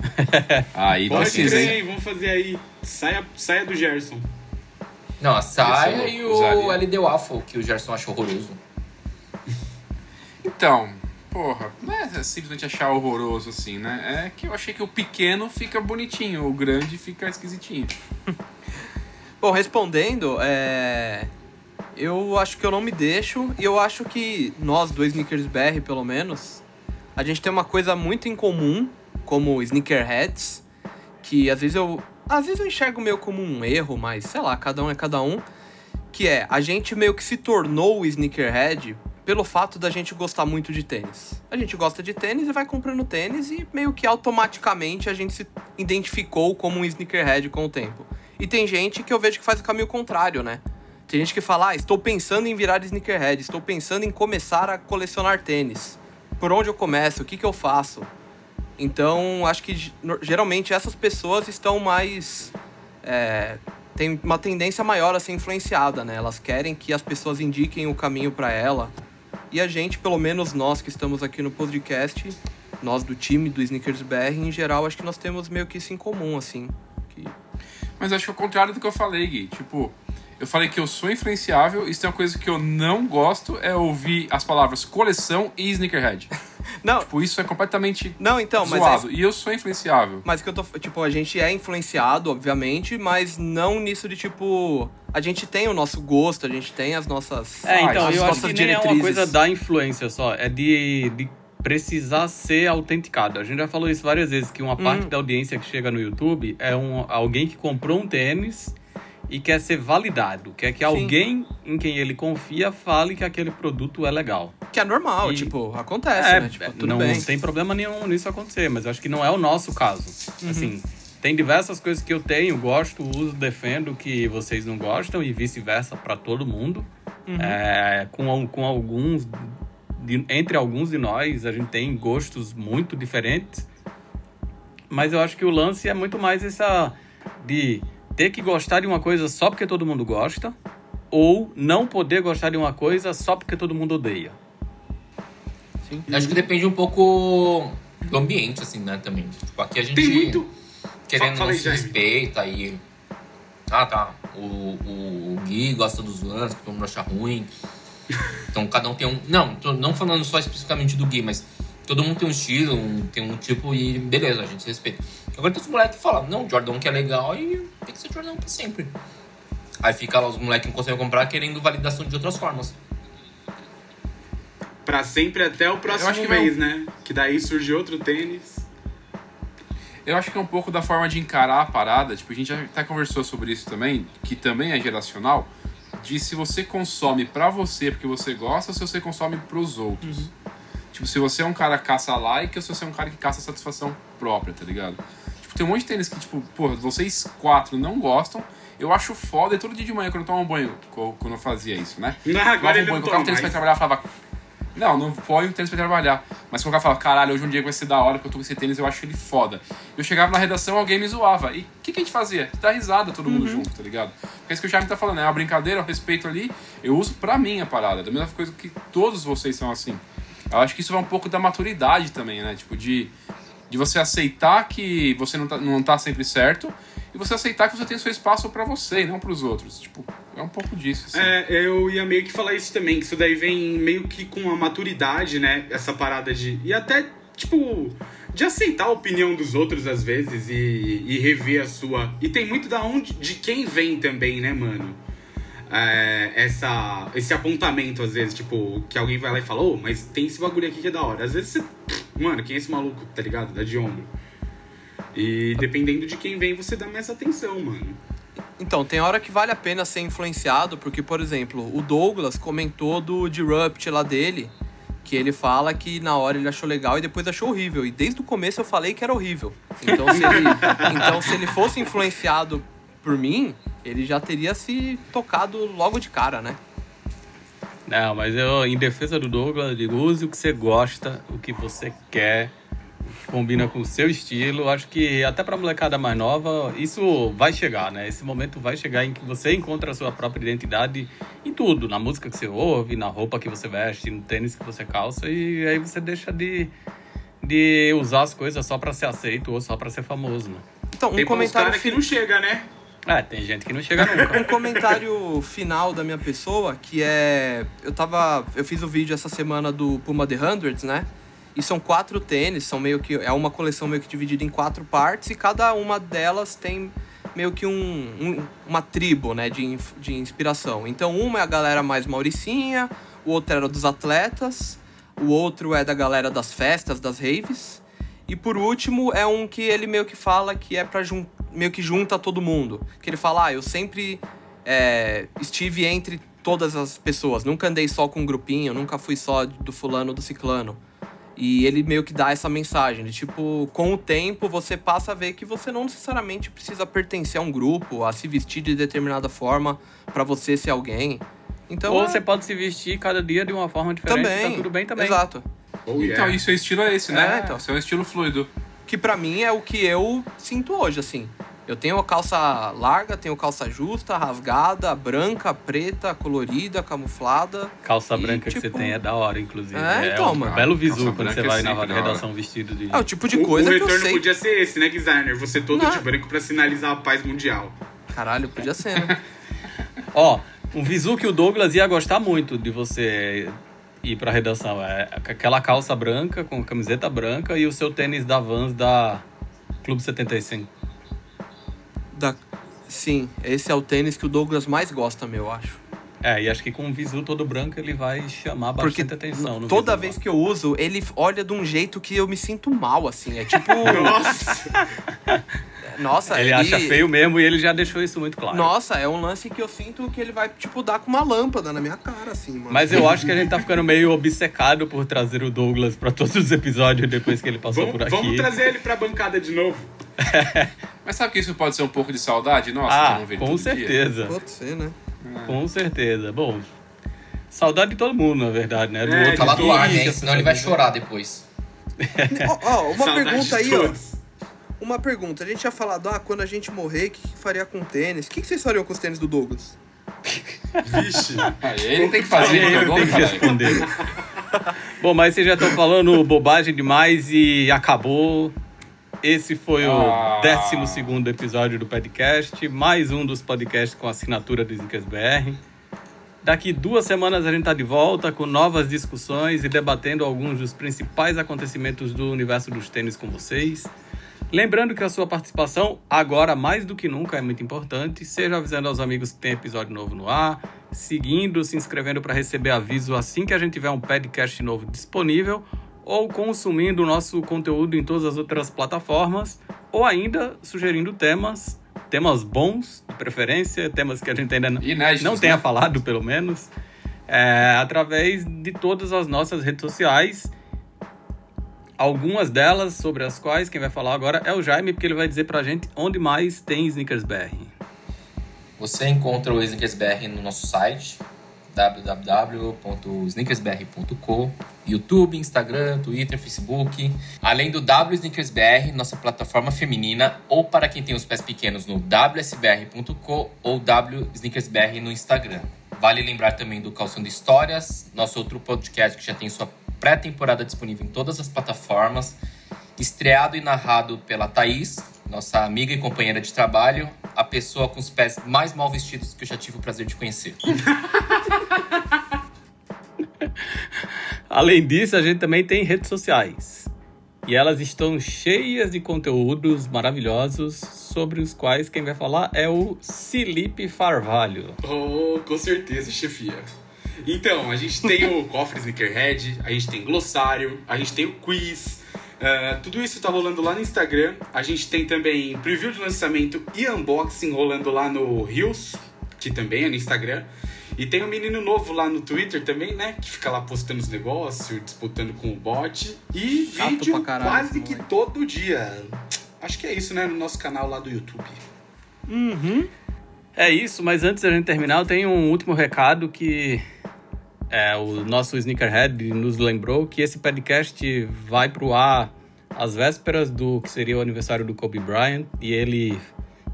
(laughs) Aí Pode precisa, crer, hein? Vamos fazer aí. Saia, saia do Gerson. Não, a saia e o usaria. LD Waffle, que o Gerson achou horroroso. Então, porra, não é simplesmente achar horroroso assim, né? É que eu achei que o pequeno fica bonitinho, o grande fica esquisitinho. (laughs) Bom, respondendo, é... eu acho que eu não me deixo e eu acho que nós, dois Sneakers BR, pelo menos, a gente tem uma coisa muito em comum, como sneakerheads, que às vezes eu, às vezes eu enxergo meio como um erro, mas sei lá, cada um é cada um, que é a gente meio que se tornou o sneakerhead pelo fato da gente gostar muito de tênis. A gente gosta de tênis e vai comprando tênis e meio que automaticamente a gente se identificou como um sneakerhead com o tempo. E tem gente que eu vejo que faz o caminho contrário, né? Tem gente que fala, ah, estou pensando em virar sneakerhead, estou pensando em começar a colecionar tênis. Por onde eu começo? O que, que eu faço? Então, acho que geralmente essas pessoas estão mais. É, tem uma tendência maior a ser influenciada, né? Elas querem que as pessoas indiquem o caminho para ela. E a gente, pelo menos nós que estamos aqui no podcast, nós do time do Sneakers BR, em geral, acho que nós temos meio que isso em comum, assim. Que Mas acho que é o contrário do que eu falei, Gui. Tipo, eu falei que eu sou influenciável, isso é uma coisa que eu não gosto, é ouvir as palavras coleção e sneakerhead. Não, tipo, isso é completamente não, então, mas é, zoado. E eu sou influenciável. Mas que eu tô. Tipo, a gente é influenciado, obviamente, mas não nisso de tipo. A gente tem o nosso gosto, a gente tem as nossas. É, então, as eu acho que nem é uma diretrizes. coisa da influência só, é de, de precisar ser autenticado. A gente já falou isso várias vezes, que uma parte Hum. da audiência que chega no YouTube é um, alguém que comprou um tênis e quer ser validado, quer que alguém em quem ele confia fale que aquele produto é legal. Que é normal, E- tipo, acontece, É, né? Tipo, tudo não bem. tem problema nenhum nisso acontecer, mas eu acho que não é o nosso caso. Assim, tem diversas coisas que eu tenho, gosto, uso, defendo que vocês não gostam e vice-versa para todo mundo. É, com, com alguns, de- entre alguns de nós, a gente tem gostos muito diferentes. Mas eu acho que o lance é muito mais essa de ter que gostar de uma coisa só porque todo mundo gosta, ou não poder gostar de uma coisa só porque todo mundo odeia. Eu acho que depende um pouco do ambiente, assim, né, também. Tipo, aqui a gente, Tem muito. querendo Fala se respeita e... Ah, tá. O, o, o Gui gosta dos Vans, que todo mundo acha ruim. Então, cada um tem um... Não, tô não falando só especificamente do Gui, mas todo mundo tem um estilo, um- tem um tipo e beleza, a gente se respeita. Agora tem os moleques que falam, não, Jordan que é legal e tem que ser Jordan pra sempre. Aí fica lá os moleques que não conseguem comprar querendo validação de outras formas. Pra sempre até o próximo acho que mês, né? Que daí surge outro tênis. Eu acho que é um pouco da forma de encarar a parada. Tipo, a gente já até conversou sobre isso também, que também é geracional. De se você consome pra você porque você gosta ou se você consome pros outros. Tipo, se você é um cara que caça like ou se você é um cara que caça satisfação própria, tá ligado? Tipo, tem um monte de tênis que, tipo, porra, vocês quatro não gostam. Eu acho foda e todo dia de manhã quando eu tomo banho, co- quando eu fazia isso, né? Não, (laughs) agora um ele banho, colocava o tênis pra trabalhar e falava. Não, não põe o tênis pra trabalhar. Mas colocava e falava, caralho, hoje um dia vai ser da hora que eu tô com esse tênis, eu acho ele foda. Eu chegava na redação, alguém me zoava. E o que, que a gente fazia? Dá risada todo mundo junto, tá ligado? Porque é isso que o Jaime tá falando, é uma brincadeira, eu respeito ali. Eu uso pra mim a parada. Da mesma coisa que todos vocês são assim. Eu acho que isso vai um pouco da maturidade também, né? Tipo, de, de você aceitar que você não tá, não tá sempre certo você aceitar que você tem seu espaço pra você e não pros outros. Tipo, é um pouco disso. Assim. É, eu ia meio que falar isso também, que isso daí vem meio que com a maturidade, né? Essa parada de. E até tipo, de aceitar a opinião dos outros às vezes e, e rever a sua. E tem muito da onde, de quem vem também, né, mano? É, essa, esse apontamento, às vezes, tipo, que alguém vai lá e fala, ô, mas tem esse bagulho aqui que é da hora. Às vezes você. Mano, quem é esse maluco, tá ligado? Dá de ombro. E dependendo de quem vem, você dá mais atenção, mano. Então, tem hora que vale a pena ser influenciado, porque, por exemplo, o Douglas comentou do Disrupt lá dele, que ele fala que na hora ele achou legal e depois achou horrível. E desde o começo eu falei que era horrível. Então, se ele, (laughs) então, se ele fosse influenciado por mim, ele já teria se tocado logo de cara, né? Não, mas eu, em defesa do Douglas, eu digo, use o que você gosta, o que você quer, combina com o seu estilo. Acho que até pra molecada mais nova, isso vai chegar, né? Esse momento vai chegar em que você encontra a sua própria identidade em tudo, na música que você ouve, na roupa que você veste, no tênis que você calça, e aí você deixa de, de usar as coisas só pra ser aceito ou só pra ser famoso, né? Então, um Tem comentário que não chega, né? É, tem gente que não chega nunca. (laughs) um comentário final da minha pessoa, que é. Eu tava. Eu fiz o vídeo essa semana do Puma The Hundreds, né? E são quatro tênis, são meio que. É uma coleção meio que dividida em quatro partes, e cada uma delas tem meio que um, um- uma tribo, né, de, de inspiração. Então, uma é a galera mais mauricinha, o outro era dos atletas, o outro é da galera das festas, das raves. E por último, é um que ele meio que fala que é jun... meio que junta todo mundo. Que ele fala, ah, eu sempre é, estive entre todas as pessoas, nunca andei só com um grupinho, nunca fui só do fulano do ciclano. E ele meio que dá essa mensagem de tipo, com o tempo você passa a ver que você não necessariamente precisa pertencer a um grupo, a se vestir de determinada forma pra você ser alguém. Então, Ou é- você pode se vestir cada dia de uma forma diferente, também, tá tudo bem também. Exato. Oh, yeah. Então, isso é estilo é esse, né? É, então. Seu estilo fluido. que pra mim é o que eu sinto hoje, assim. Eu tenho a calça larga, tenho calça justa, rasgada, branca, preta, colorida, camuflada. Calça E, branca que você tipo- tem é da hora, inclusive. É, então, um mano. belo Calça visu quando você é vai na redação vestido de. É o tipo de O- coisa o que eu retorno sei. podia ser esse, né, designer? Você todo Não. de branco pra sinalizar a paz mundial. Caralho, podia ser, né? (laughs) Ó, um visu que o Douglas ia gostar muito de você ir pra redação. É aquela calça branca com camiseta branca e o seu tênis da Vans da Clube 75. Da... Sim, esse é o tênis que o Douglas mais gosta, meu, eu acho. É, e acho que com um visu todo branco ele vai chamar Porque bastante atenção. No toda vez que eu uso, ele olha de um jeito que eu me sinto mal, assim. É tipo. (laughs) Nossa! (laughs) nossa, Ele acha feio mesmo e ele já deixou isso muito claro. Nossa, é um lance que eu sinto que ele vai, tipo, dar com uma lâmpada na minha cara, assim, mano. Mas eu acho que a gente tá ficando meio obcecado por trazer o Douglas pra todos os episódios depois que ele passou Vamos, por aqui. vamos trazer ele pra bancada de novo. (laughs) Mas sabe que isso pode ser um pouco de saudade? Nossa, ah, com todo dia. certeza. Pode ser, né? Com certeza. Bom, saudade de todo mundo, na verdade, né? Do É, outro Falar do ar, né? Senão ele vai chorar depois. Ó, ó, uma Saudade pergunta aí, ó. Uma pergunta. A gente tinha falado, ah, quando a gente morrer, o que, que faria com o tênis? O que, que vocês fariam com os tênis do Douglas? Vixe. (laughs) Ele tem que fazer, Ele é tem que responder. Bom, mas vocês já estão falando bobagem demais e acabou. Esse foi o Ah. 12 episódio do podcast, mais um dos podcasts com assinatura do Snickers BR. Daqui duas semanas a gente está de volta com novas discussões e debatendo alguns dos principais acontecimentos do universo dos tênis com vocês. Lembrando que a sua participação, agora mais do que nunca, é muito importante. Seja avisando aos amigos que tem episódio novo no ar, seguindo, se inscrevendo para receber aviso assim que a gente tiver um podcast novo disponível, ou consumindo o nosso conteúdo em todas as outras plataformas, ou ainda sugerindo temas, temas bons, de preferência, temas que a gente ainda não, Inéditos, não tenha né? falado, pelo menos, é, através de todas as nossas redes sociais. Algumas delas, sobre as quais quem vai falar agora é o Jaime, porque ele vai dizer pra gente onde mais tem Snickers BR. Você encontra o SneakersBR no nosso site www.sneakersbr.com YouTube, Instagram, Twitter, Facebook. Além do W SneakersBR, nossa plataforma feminina, ou para quem tem os pés pequenos no wsbr.com ou W SneakersBR no Instagram. Vale lembrar também do Calçando Histórias, nosso outro podcast que já tem sua pré-temporada disponível em todas as plataformas, estreado e narrado pela Thaís, nossa amiga e companheira de trabalho, a pessoa com os pés mais mal vestidos que eu já tive o prazer de conhecer. (laughs) Além disso, a gente também tem redes sociais. E elas estão cheias de conteúdos maravilhosos sobre os quais quem vai falar é o Felipe Farvalho. Oh, com certeza, chefia. Então, a gente tem o cofre Sneakerhead, a gente tem glossário, a gente tem o quiz. Uh, tudo isso tá rolando lá no Instagram. A gente tem também preview de lançamento e unboxing rolando lá no Reels, que também é no Instagram. E tem um menino novo lá no Twitter também, né? Que fica lá postando os negócios, disputando com o bot. E Chato vídeo caralho, quase que moleque. todo dia. Acho que é isso, né? No nosso canal lá do YouTube. É isso, mas antes da gente terminar, eu tenho um último recado que é, o nosso Sneakerhead nos lembrou que esse podcast vai pro ar às vésperas do que seria o aniversário do Kobe Bryant e ele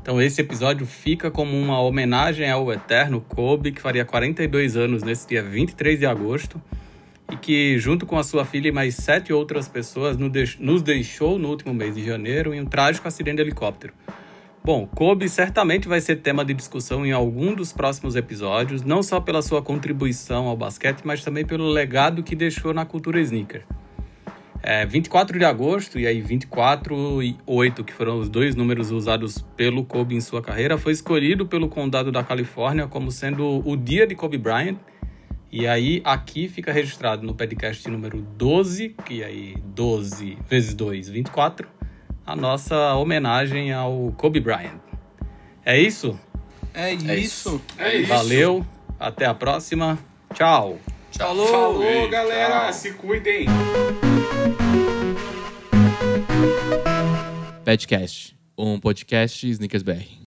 então esse episódio fica como uma homenagem ao eterno Kobe que faria 42 anos nesse dia 23 de agosto e que junto com a sua filha e mais sete outras pessoas nos deix- nos deixou no último mês de janeiro em um trágico acidente de helicóptero. Bom, Kobe certamente vai ser tema de discussão em algum dos próximos episódios, não só pela sua contribuição ao basquete, mas também pelo legado que deixou na cultura sneaker. É, 24 de agosto e aí 24 e 8, que foram os dois números usados pelo Kobe em sua carreira, foi escolhido pelo condado da Califórnia como sendo o dia de Kobe Bryant. E aí aqui fica registrado no podcast número 12, que aí 12 vezes 2, 24, a nossa homenagem ao Kobe Bryant. É isso? É isso. isso. É isso. Valeu, até a próxima. Tchau. Tchau. Falou. Falou, Ei, galera. tchau. Se cuidem. Petcast, um podcast Snickers BR.